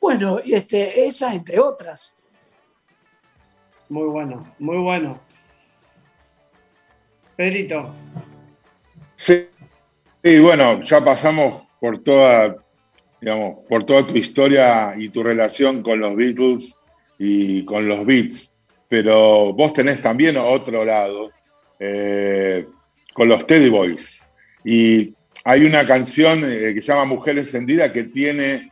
Bueno, este, esa entre otras. Muy bueno, muy bueno. Pedrito. Sí, sí, bueno, ya pasamos por toda, digamos, por toda tu historia y tu relación con los Beatles y con los Beats, pero vos tenés también otro lado, eh, con los Teddy Boys. Y hay una canción eh, que se llama Mujer Encendida que tiene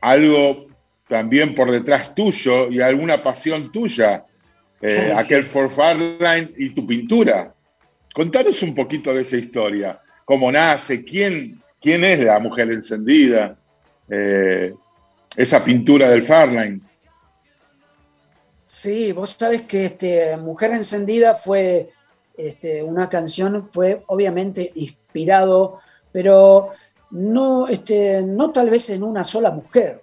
algo también por detrás tuyo y alguna pasión tuya, eh, aquel For Farline y tu pintura. Contanos un poquito de esa historia, cómo nace, quién, quién es la mujer encendida, esa pintura del Farline. Sí, vos sabes que este, Mujer Encendida fue este, una canción, fue obviamente inspirado, pero no, este, no tal vez en una sola mujer,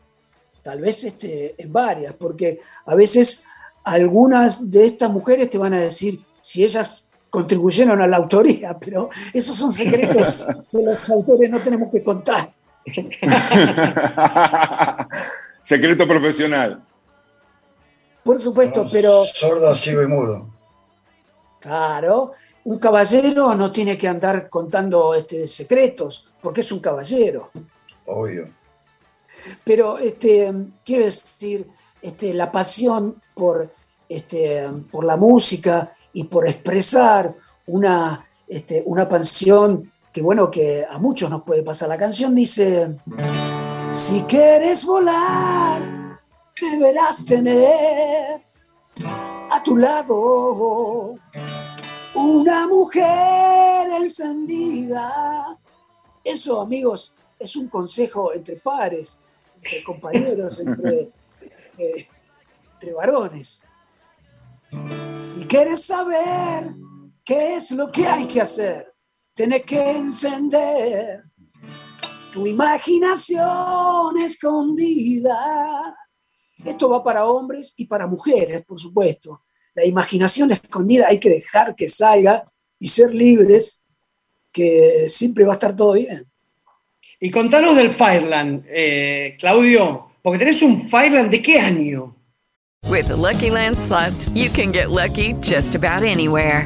tal vez este, en varias, porque a veces algunas de estas mujeres te van a decir si ellas contribuyeron a la autoría, <laughs> pero esos son secretos <laughs> que los autores no tenemos que contar. <laughs> Secreto profesional. Por supuesto, pero... Sordo, ciego y mudo. Claro, un caballero no tiene que andar contando este, secretos, porque es un caballero. Obvio. Pero este, quiero decir, este, la pasión por, este, por la música y por expresar una, este, una pasión que, bueno, que a muchos nos puede pasar. La canción dice, si quieres volar, deberás tener a tu lado una mujer encendida. Eso, amigos, es un consejo entre pares, entre compañeros, entre, eh, varones. Si quieres saber qué es lo que hay que hacer, tienes que encender tu imaginación escondida. Esto va para hombres y para mujeres, por supuesto. La imaginación escondida hay que dejar que salga y ser libres, que siempre va a estar todo bien. Y contanos del Fireland, eh, Claudio, porque tenés un Fireland de qué año? With the Lucky Land slots, you can get lucky just about anywhere.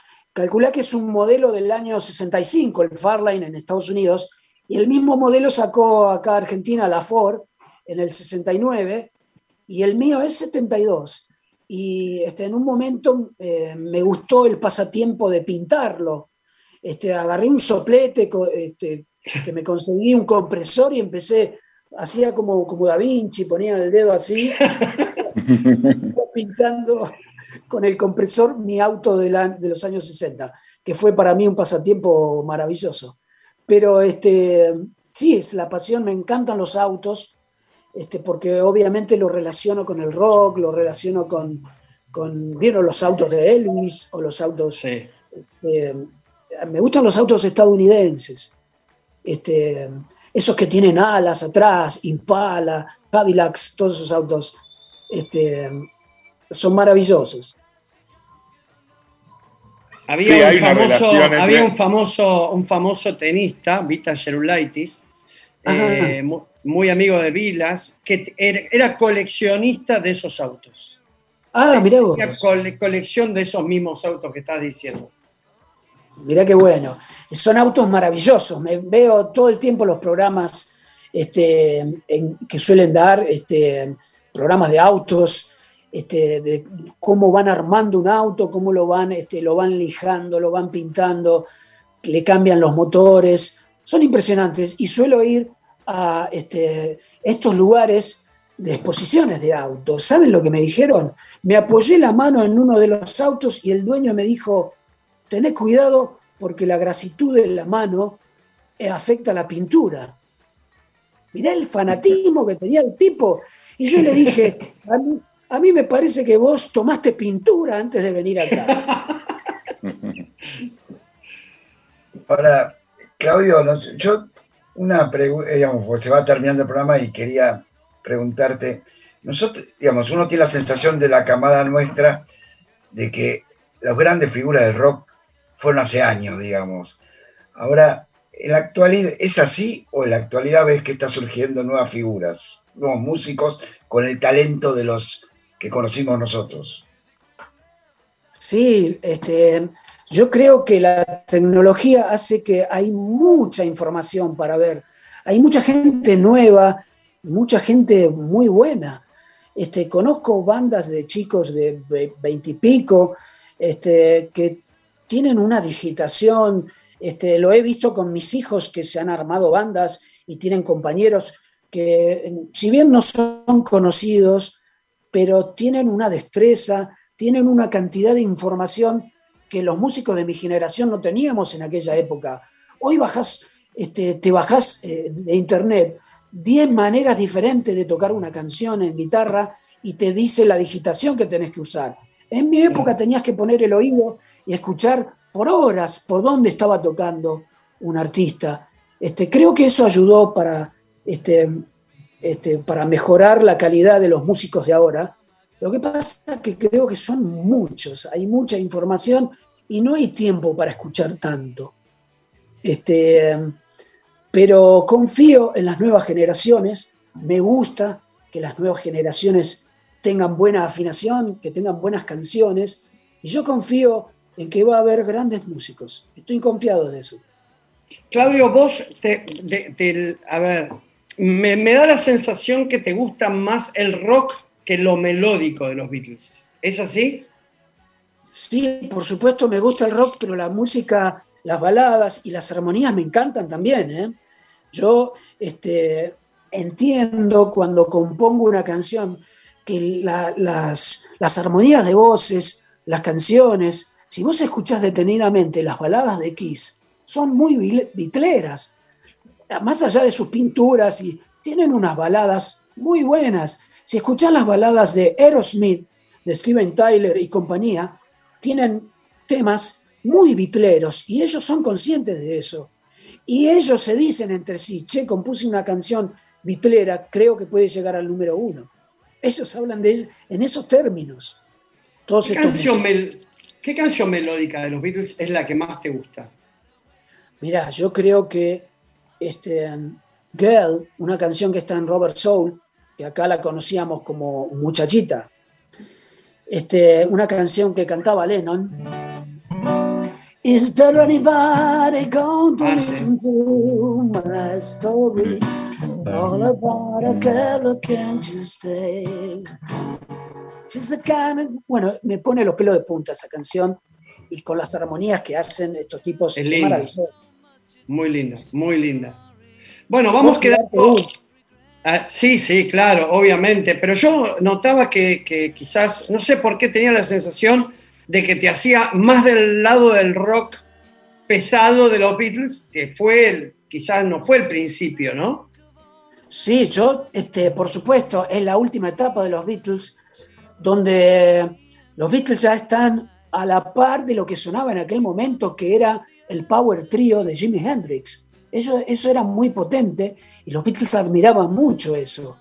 Calculá que es un modelo del año 65, el Farline en Estados Unidos, y el mismo modelo sacó acá Argentina la Ford en el 69, y el mío es 72. Y este, en un momento eh, me gustó el pasatiempo de pintarlo. Este, agarré un soplete este, que me conseguí un compresor y empecé, hacía como, como Da Vinci, ponía el dedo así, <laughs> pintando con el compresor mi auto de, la- de los años 60, que fue para mí un pasatiempo maravilloso. Pero este, sí, es la pasión, me encantan los autos, este, porque obviamente lo relaciono con el rock, lo relaciono con, con ¿vieron los autos de Elvis o los autos... este, me gustan los autos estadounidenses, este, esos que tienen alas atrás, Impala, Cadillacs, todos esos autos este, son maravillosos. Había, Sí, un, famoso, había un, famoso, un famoso tenista, Vita Gerulaitis, eh, mu- muy amigo de Vilas, que era, era coleccionista de esos autos. Ah, mirá vos. Cole- colección de esos mismos autos que estás diciendo. Mirá qué bueno. Son autos maravillosos. Me veo todo el tiempo los programas este, en- que suelen dar, este, programas de autos, este, de cómo van armando un auto, cómo lo van, este, lo van lijando, lo van pintando, le cambian los motores. Son impresionantes y suelo ir a este, estos lugares de exposiciones de autos. ¿Saben lo que me dijeron? Me apoyé la mano en uno de los autos y el dueño me dijo, tenés cuidado porque la grasitud de la mano eh, afecta la pintura. Mirá el fanatismo que tenía el tipo. Y yo le dije, <laughs> a mí, a mí me parece que vos tomaste pintura antes de venir acá. <laughs> Ahora, Claudio, yo una pregunta, digamos, pues se va terminando el programa y quería preguntarte, nosotros, digamos, uno tiene la sensación de la camada nuestra de que las grandes figuras del rock fueron hace años, digamos. Ahora, en la actualidad, ¿es así o en la actualidad ves que están surgiendo nuevas figuras, nuevos músicos con el talento de los que conocimos nosotros? Sí, este, yo creo que la tecnología hace que hay mucha información para ver. Hay mucha gente nueva, mucha gente muy buena. Este, conozco bandas de chicos de veintipico este, que tienen una digitación. Este, lo he visto con mis hijos que se han armado bandas y tienen compañeros que, si bien no son conocidos, pero tienen una destreza, tienen una cantidad de información que los músicos de mi generación no teníamos en aquella época. Hoy bajás, este, te bajás eh, de internet 10 maneras diferentes de tocar una canción en guitarra y te dice la digitación que tenés que usar. En mi época tenías que poner el oído y escuchar por horas por dónde estaba tocando un artista. Este, creo que eso ayudó para, este, este, para mejorar la calidad de los músicos de ahora. Lo que pasa es que creo que son muchos, hay mucha información y no hay tiempo para escuchar tanto. Este, pero confío en las nuevas generaciones, me gusta que las nuevas generaciones tengan buena afinación, que tengan buenas canciones, y yo confío en que va a haber grandes músicos. Estoy confiado de eso. Claudio, vos, te, a ver, me, da la sensación que te gusta más el rock que lo melódico de los Beatles. ¿Es así? Sí, por supuesto me gusta el rock, pero la música, las baladas y las armonías me encantan también. ¿eh? Yo este, entiendo cuando compongo una canción que la- las, las armonías de voces, las canciones, si vos escuchás detenidamente las baladas de Kiss, son muy vitleras. Más allá de sus pinturas, y tienen unas baladas muy buenas. Si escuchás las baladas de Aerosmith, de Steven Tyler y compañía, tienen temas muy vitleros y ellos son conscientes de eso. Y ellos se dicen entre sí, che, compuse una canción vitlera, creo que puede llegar al número uno. Ellos hablan de es- en esos términos. Todos ¿Qué canción, mel- ¿Qué canción melódica de los Beatles es la que más te gusta? Mirá, yo creo que este, Girl, una canción que está en Robert Soul, que acá la conocíamos como Muchachita, este, una canción que cantaba Lennon. Is there anybody going to listen to my story? All about a girl looking to stay. She's the kind of- Bueno, me pone los pelos de punta esa canción y con las armonías que hacen estos tipos Es es linda. maravilloso. Muy linda, muy linda. Bueno, vamos quedando. Ah, sí, sí, claro, obviamente. Pero yo notaba que, que quizás, no sé por qué tenía la sensación de que te hacía más del lado del rock pesado de los Beatles, que fue el, quizás no fue el principio, ¿no? Sí, yo, este, por supuesto, es la última etapa de los Beatles, donde los Beatles ya están a la par de lo que sonaba en aquel momento, que era el power trio de Jimi Hendrix. Eso, eso era muy potente y los Beatles admiraban mucho eso.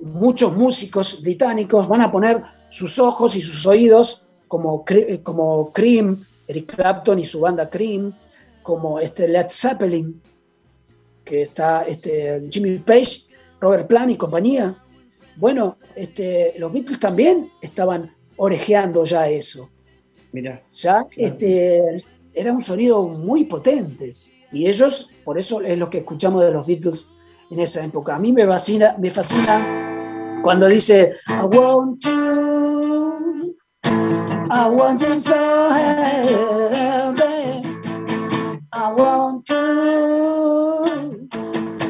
Muchos músicos británicos van a poner sus ojos y sus oídos como, Cre- como Cream, Eric Clapton y su banda Cream, como este Led Zeppelin, que está este, Jimmy Page, Robert Plant y compañía. Bueno, este, los Beatles también estaban orejeando ya eso. Mira. Ya este, era un sonido muy potente. Y ellos, por eso es lo que escuchamos de los Beatles en esa época. A mí me fascina, me fascina cuando dice I want you, I want you so heavy, I want you,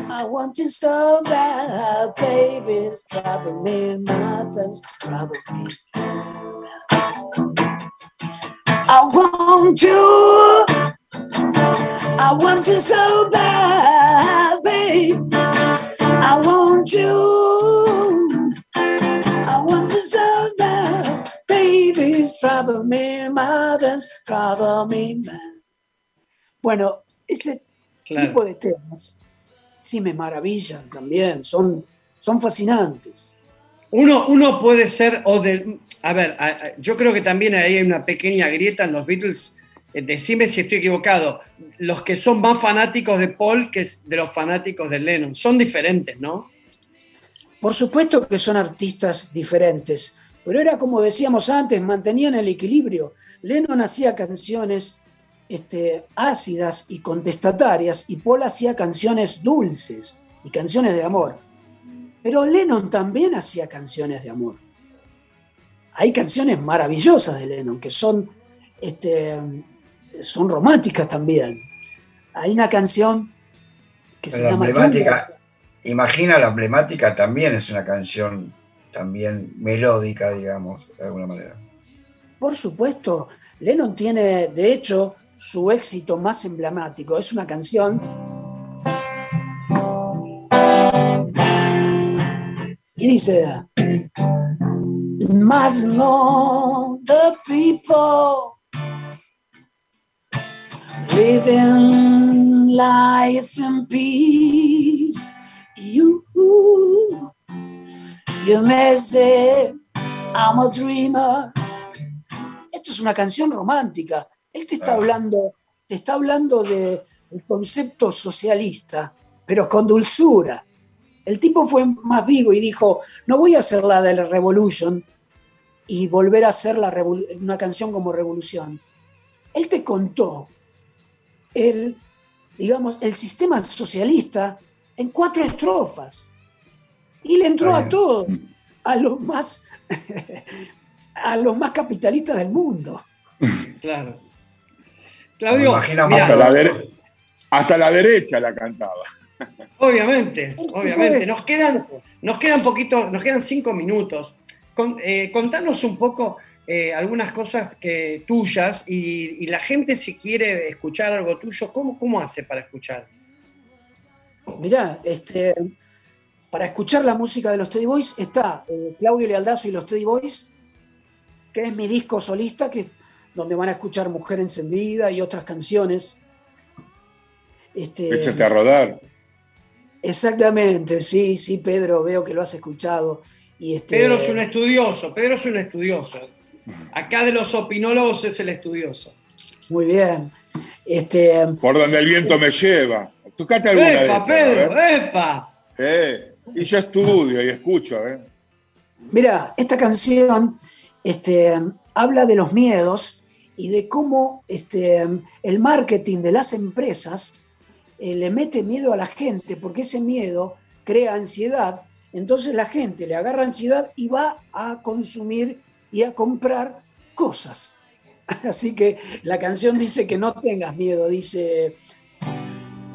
I want you so bad, baby, it's driving me it's driving me. I want you. I want you so bad, babe. I want you. I want you so bad, baby. It's driving me mad, it's driving me mad. Bueno, ese Claro. tipo de temas sí me maravillan también, son, son fascinantes. Uno, uno puede ser, o de, a ver, yo creo que también hay una pequeña grieta en los Beatles. Eh, Decime si estoy equivocado. Los que son más fanáticos de Paul que de los fanáticos de Lennon. Son diferentes, ¿no? Por supuesto que son artistas diferentes, pero era como decíamos antes, mantenían el equilibrio. Lennon hacía canciones este, ácidas y contestatarias y Paul hacía canciones dulces y canciones de amor. Pero Lennon también hacía canciones de amor. Hay canciones maravillosas de Lennon que son, este, son románticas también. Hay una canción que se La llama emblemática, imagina la emblemática también es una canción también melódica, digamos, de alguna manera. Por supuesto, Lennon tiene, de hecho, su éxito más emblemático. Es una canción. Y dice: Más no the people living life in peace. You, you may say, I'm a dreamer. Esto es una canción romántica. Él te está hablando, te está hablando de el concepto socialista, pero con dulzura. El tipo fue más vivo y dijo, no voy a hacer la de la Revolution y volver a hacer la una canción como Revolución. Él te contó el, digamos, el sistema socialista en cuatro estrofas. Y le entró a todos, a los más, <laughs> a los más capitalistas del mundo. Claro. Claudio, imagino mira, Hasta la, dere- hasta la derecha la cantaba. Obviamente, obviamente. Nos quedan, nos quedan poquito, nos quedan cinco minutos. Con- eh, contanos un poco eh, algunas cosas que, tuyas y, y la gente si quiere escuchar algo tuyo, ¿cómo, cómo hace para escuchar? Mirá, este, para escuchar la música de los Teddy Boys está eh, Claudio Lealdazo y los Teddy Boys, que es mi disco solista, que, donde van a escuchar Mujer Encendida y otras canciones. Este, Échate a rodar. Exactamente, sí, sí, Pedro, veo que lo has escuchado. Y este, Pedro es un estudioso, Pedro es un estudioso. Acá de los opinólogos es el estudioso. Muy bien. Este, Por donde el viento me lleva. Tocate alguna de ¡Epa, esas, Pedro! ¡Epa! Eh, y yo estudio y escucho, ¿eh? Mira, esta canción este, habla de los miedos y de cómo este, el marketing de las empresas eh, le mete miedo a la gente, porque ese miedo crea ansiedad, entonces la gente le agarra ansiedad y va a consumir y a comprar cosas. <laughs> Así que la canción dice que no tengas miedo, dice,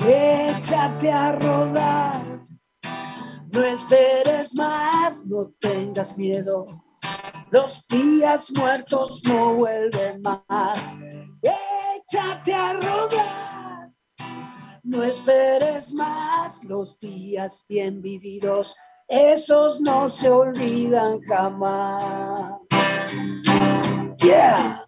échate a rodar, no esperes más, no tengas miedo. Los días muertos no vuelven más. Échate a rodar. No esperes más. Los días bien vividos, esos no se olvidan jamás. Yeah.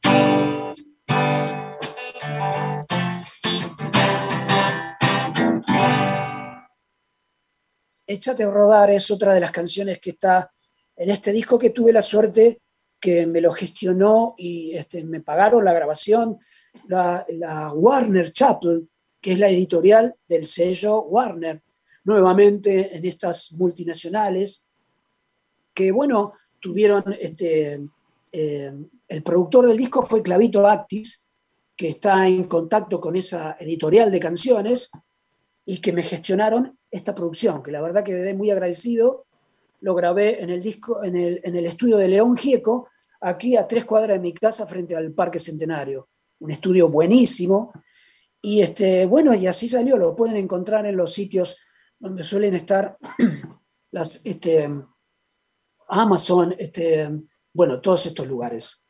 Échate a rodar es otra de las canciones que está en este disco que tuve la suerte que me lo gestionó y este, me pagaron la grabación la, la Warner Chapel, que es la editorial del sello Warner, nuevamente en estas multinacionales, que bueno, tuvieron, este, eh, el productor del disco fue Clavito Actis, que está en contacto con esa editorial de canciones y que me gestionaron esta producción, que la verdad que quedé muy agradecido. Lo grabé en el disco, en el, en el estudio de León Gieco, aquí a tres cuadras de mi casa frente al Parque Centenario. Un estudio buenísimo. Y este, bueno, y así salió, lo pueden encontrar en los sitios donde suelen estar <clears throat> las este, Amazon, este, bueno, todos estos lugares.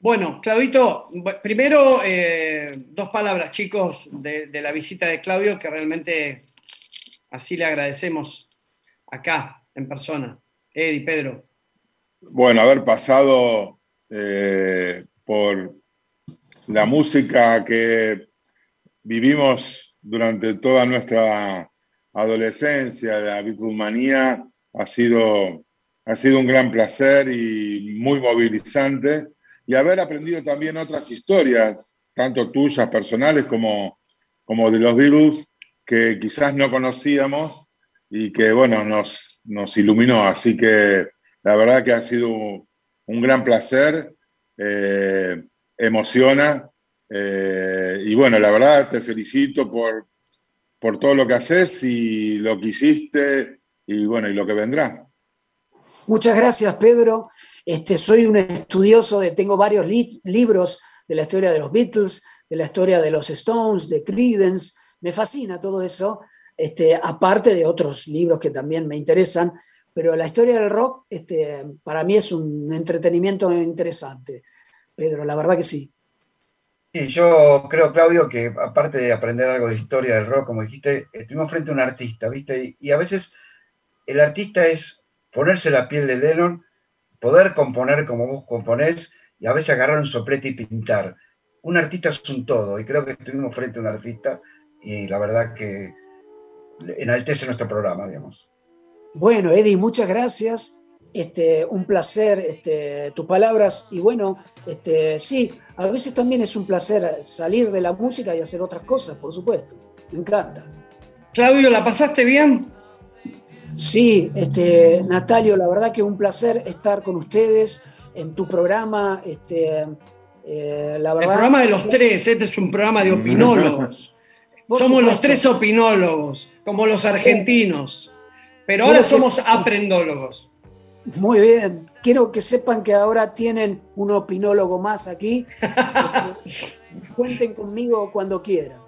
Bueno, Claudito, primero eh, dos palabras, chicos, de, de la visita de Claudio, que realmente así le agradecemos acá, en persona. Eddie, Pedro. Bueno, haber pasado eh, por la música que vivimos durante toda nuestra adolescencia, la Beatlemanía, ha sido, ha sido un gran placer y muy movilizante. Y haber aprendido también otras historias, tanto tuyas, personales, como, como de los Beatles, que quizás no conocíamos y que, bueno, nos, nos iluminó. Así que la verdad que ha sido un gran placer, eh, emociona. Eh, y bueno, la verdad te felicito por, por todo lo que haces y lo que hiciste y bueno, y lo que vendrá. Muchas gracias, Pedro. Este, soy un estudioso de, tengo varios li- libros de la historia de los Beatles, de la historia de los Stones, de Creedence. Me fascina todo eso, este, aparte de otros libros que también me interesan. Pero la historia del rock, este, para mí es un entretenimiento interesante. Pedro, la verdad que sí. Sí, yo creo, Claudio, que aparte de aprender algo de historia del rock, como dijiste, estuvimos frente a un artista, ¿viste? Y, y a veces el artista es ponerse la piel de Lennon, poder componer como vos componés y a veces agarrar un soplete y pintar. Un artista es un todo, y creo que estuvimos frente a un artista y la verdad que enaltece nuestro programa, digamos. Bueno, Eddie, muchas gracias. Este, un placer este, tus palabras. Y bueno, este, sí, a veces también es un placer salir de la música y hacer otras cosas, por supuesto. Me encanta. Claudio, ¿la pasaste bien? Sí, este, Natalio, la verdad que un placer estar con ustedes en tu programa. Este, eh, la El programa de los tres, este es un programa de opinólogos. <laughs> Somos los tres opinólogos, como los argentinos. Pero ahora somos aprendólogos. Muy bien. Quiero que sepan que ahora tienen un opinólogo más aquí. <laughs> Cuenten conmigo cuando quieran.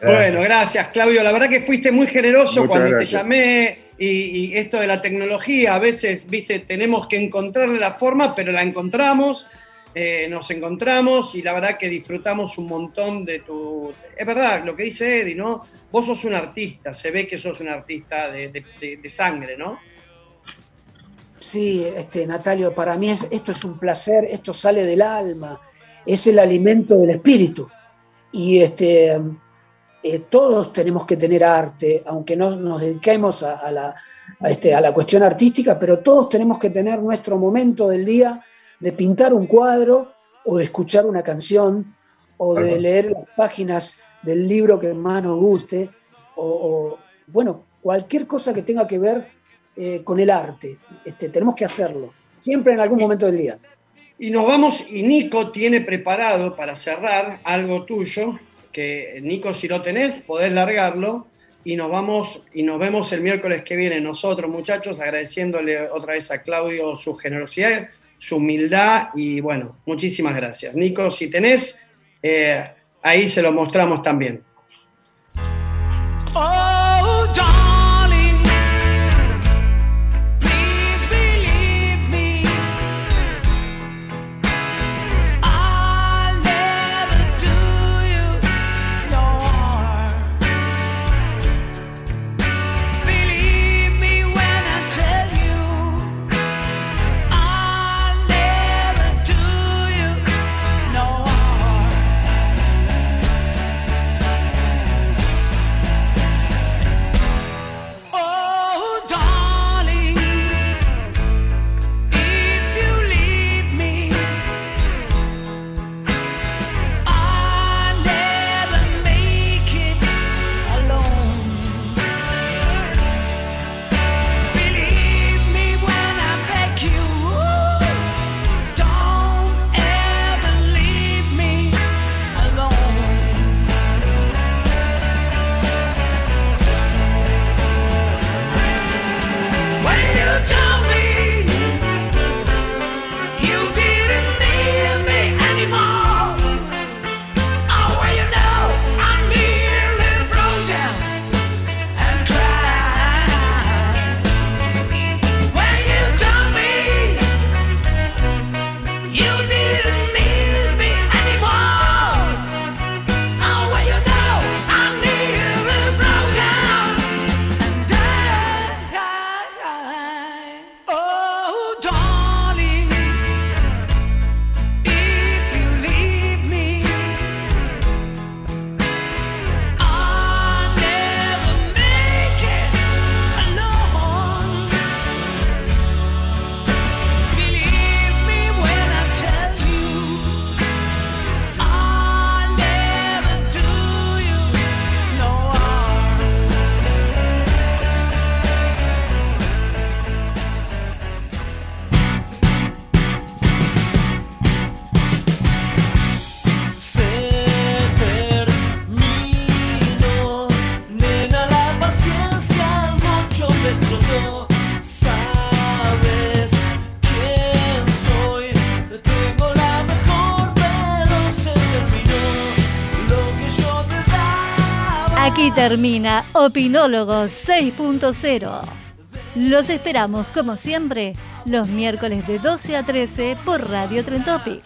Bueno, gracias, Claudio. La verdad que fuiste muy generoso Muchas cuando gracias. te llamé y, y esto de la tecnología, a veces, viste, tenemos que encontrarle la forma, pero la encontramos, eh, nos encontramos y la verdad que disfrutamos un montón de tu... Es verdad, lo que dice Eddie, ¿no? Vos sos un artista, se ve que sos un artista de, de- de- de sangre, ¿no? Sí, este, Natalio, para mí es- esto es un placer, esto sale del alma, es el alimento del espíritu. Y este, eh, todos tenemos que tener arte, aunque no nos dediquemos a, a la, a este, a la cuestión artística, pero todos tenemos que tener nuestro momento del día de pintar un cuadro o de escuchar una canción o de leer las páginas del libro que más nos guste o, o, bueno, cualquier cosa que tenga que ver eh, con el arte. Este, tenemos que hacerlo, siempre en algún momento del día. Y nos vamos, y Nico tiene preparado para cerrar algo tuyo, que Nico, si lo tenés, podés largarlo, y nos vamos, y nos vemos el miércoles que viene nosotros, muchachos, agradeciéndole otra vez a Claudio su generosidad, su humildad, y bueno, muchísimas gracias. Nico, si tenés, eh, ahí se lo mostramos también. Oh, termina Opinólogos 6.0. Los esperamos, como siempre, los miércoles de 12 a 13 por Radio Trentopic.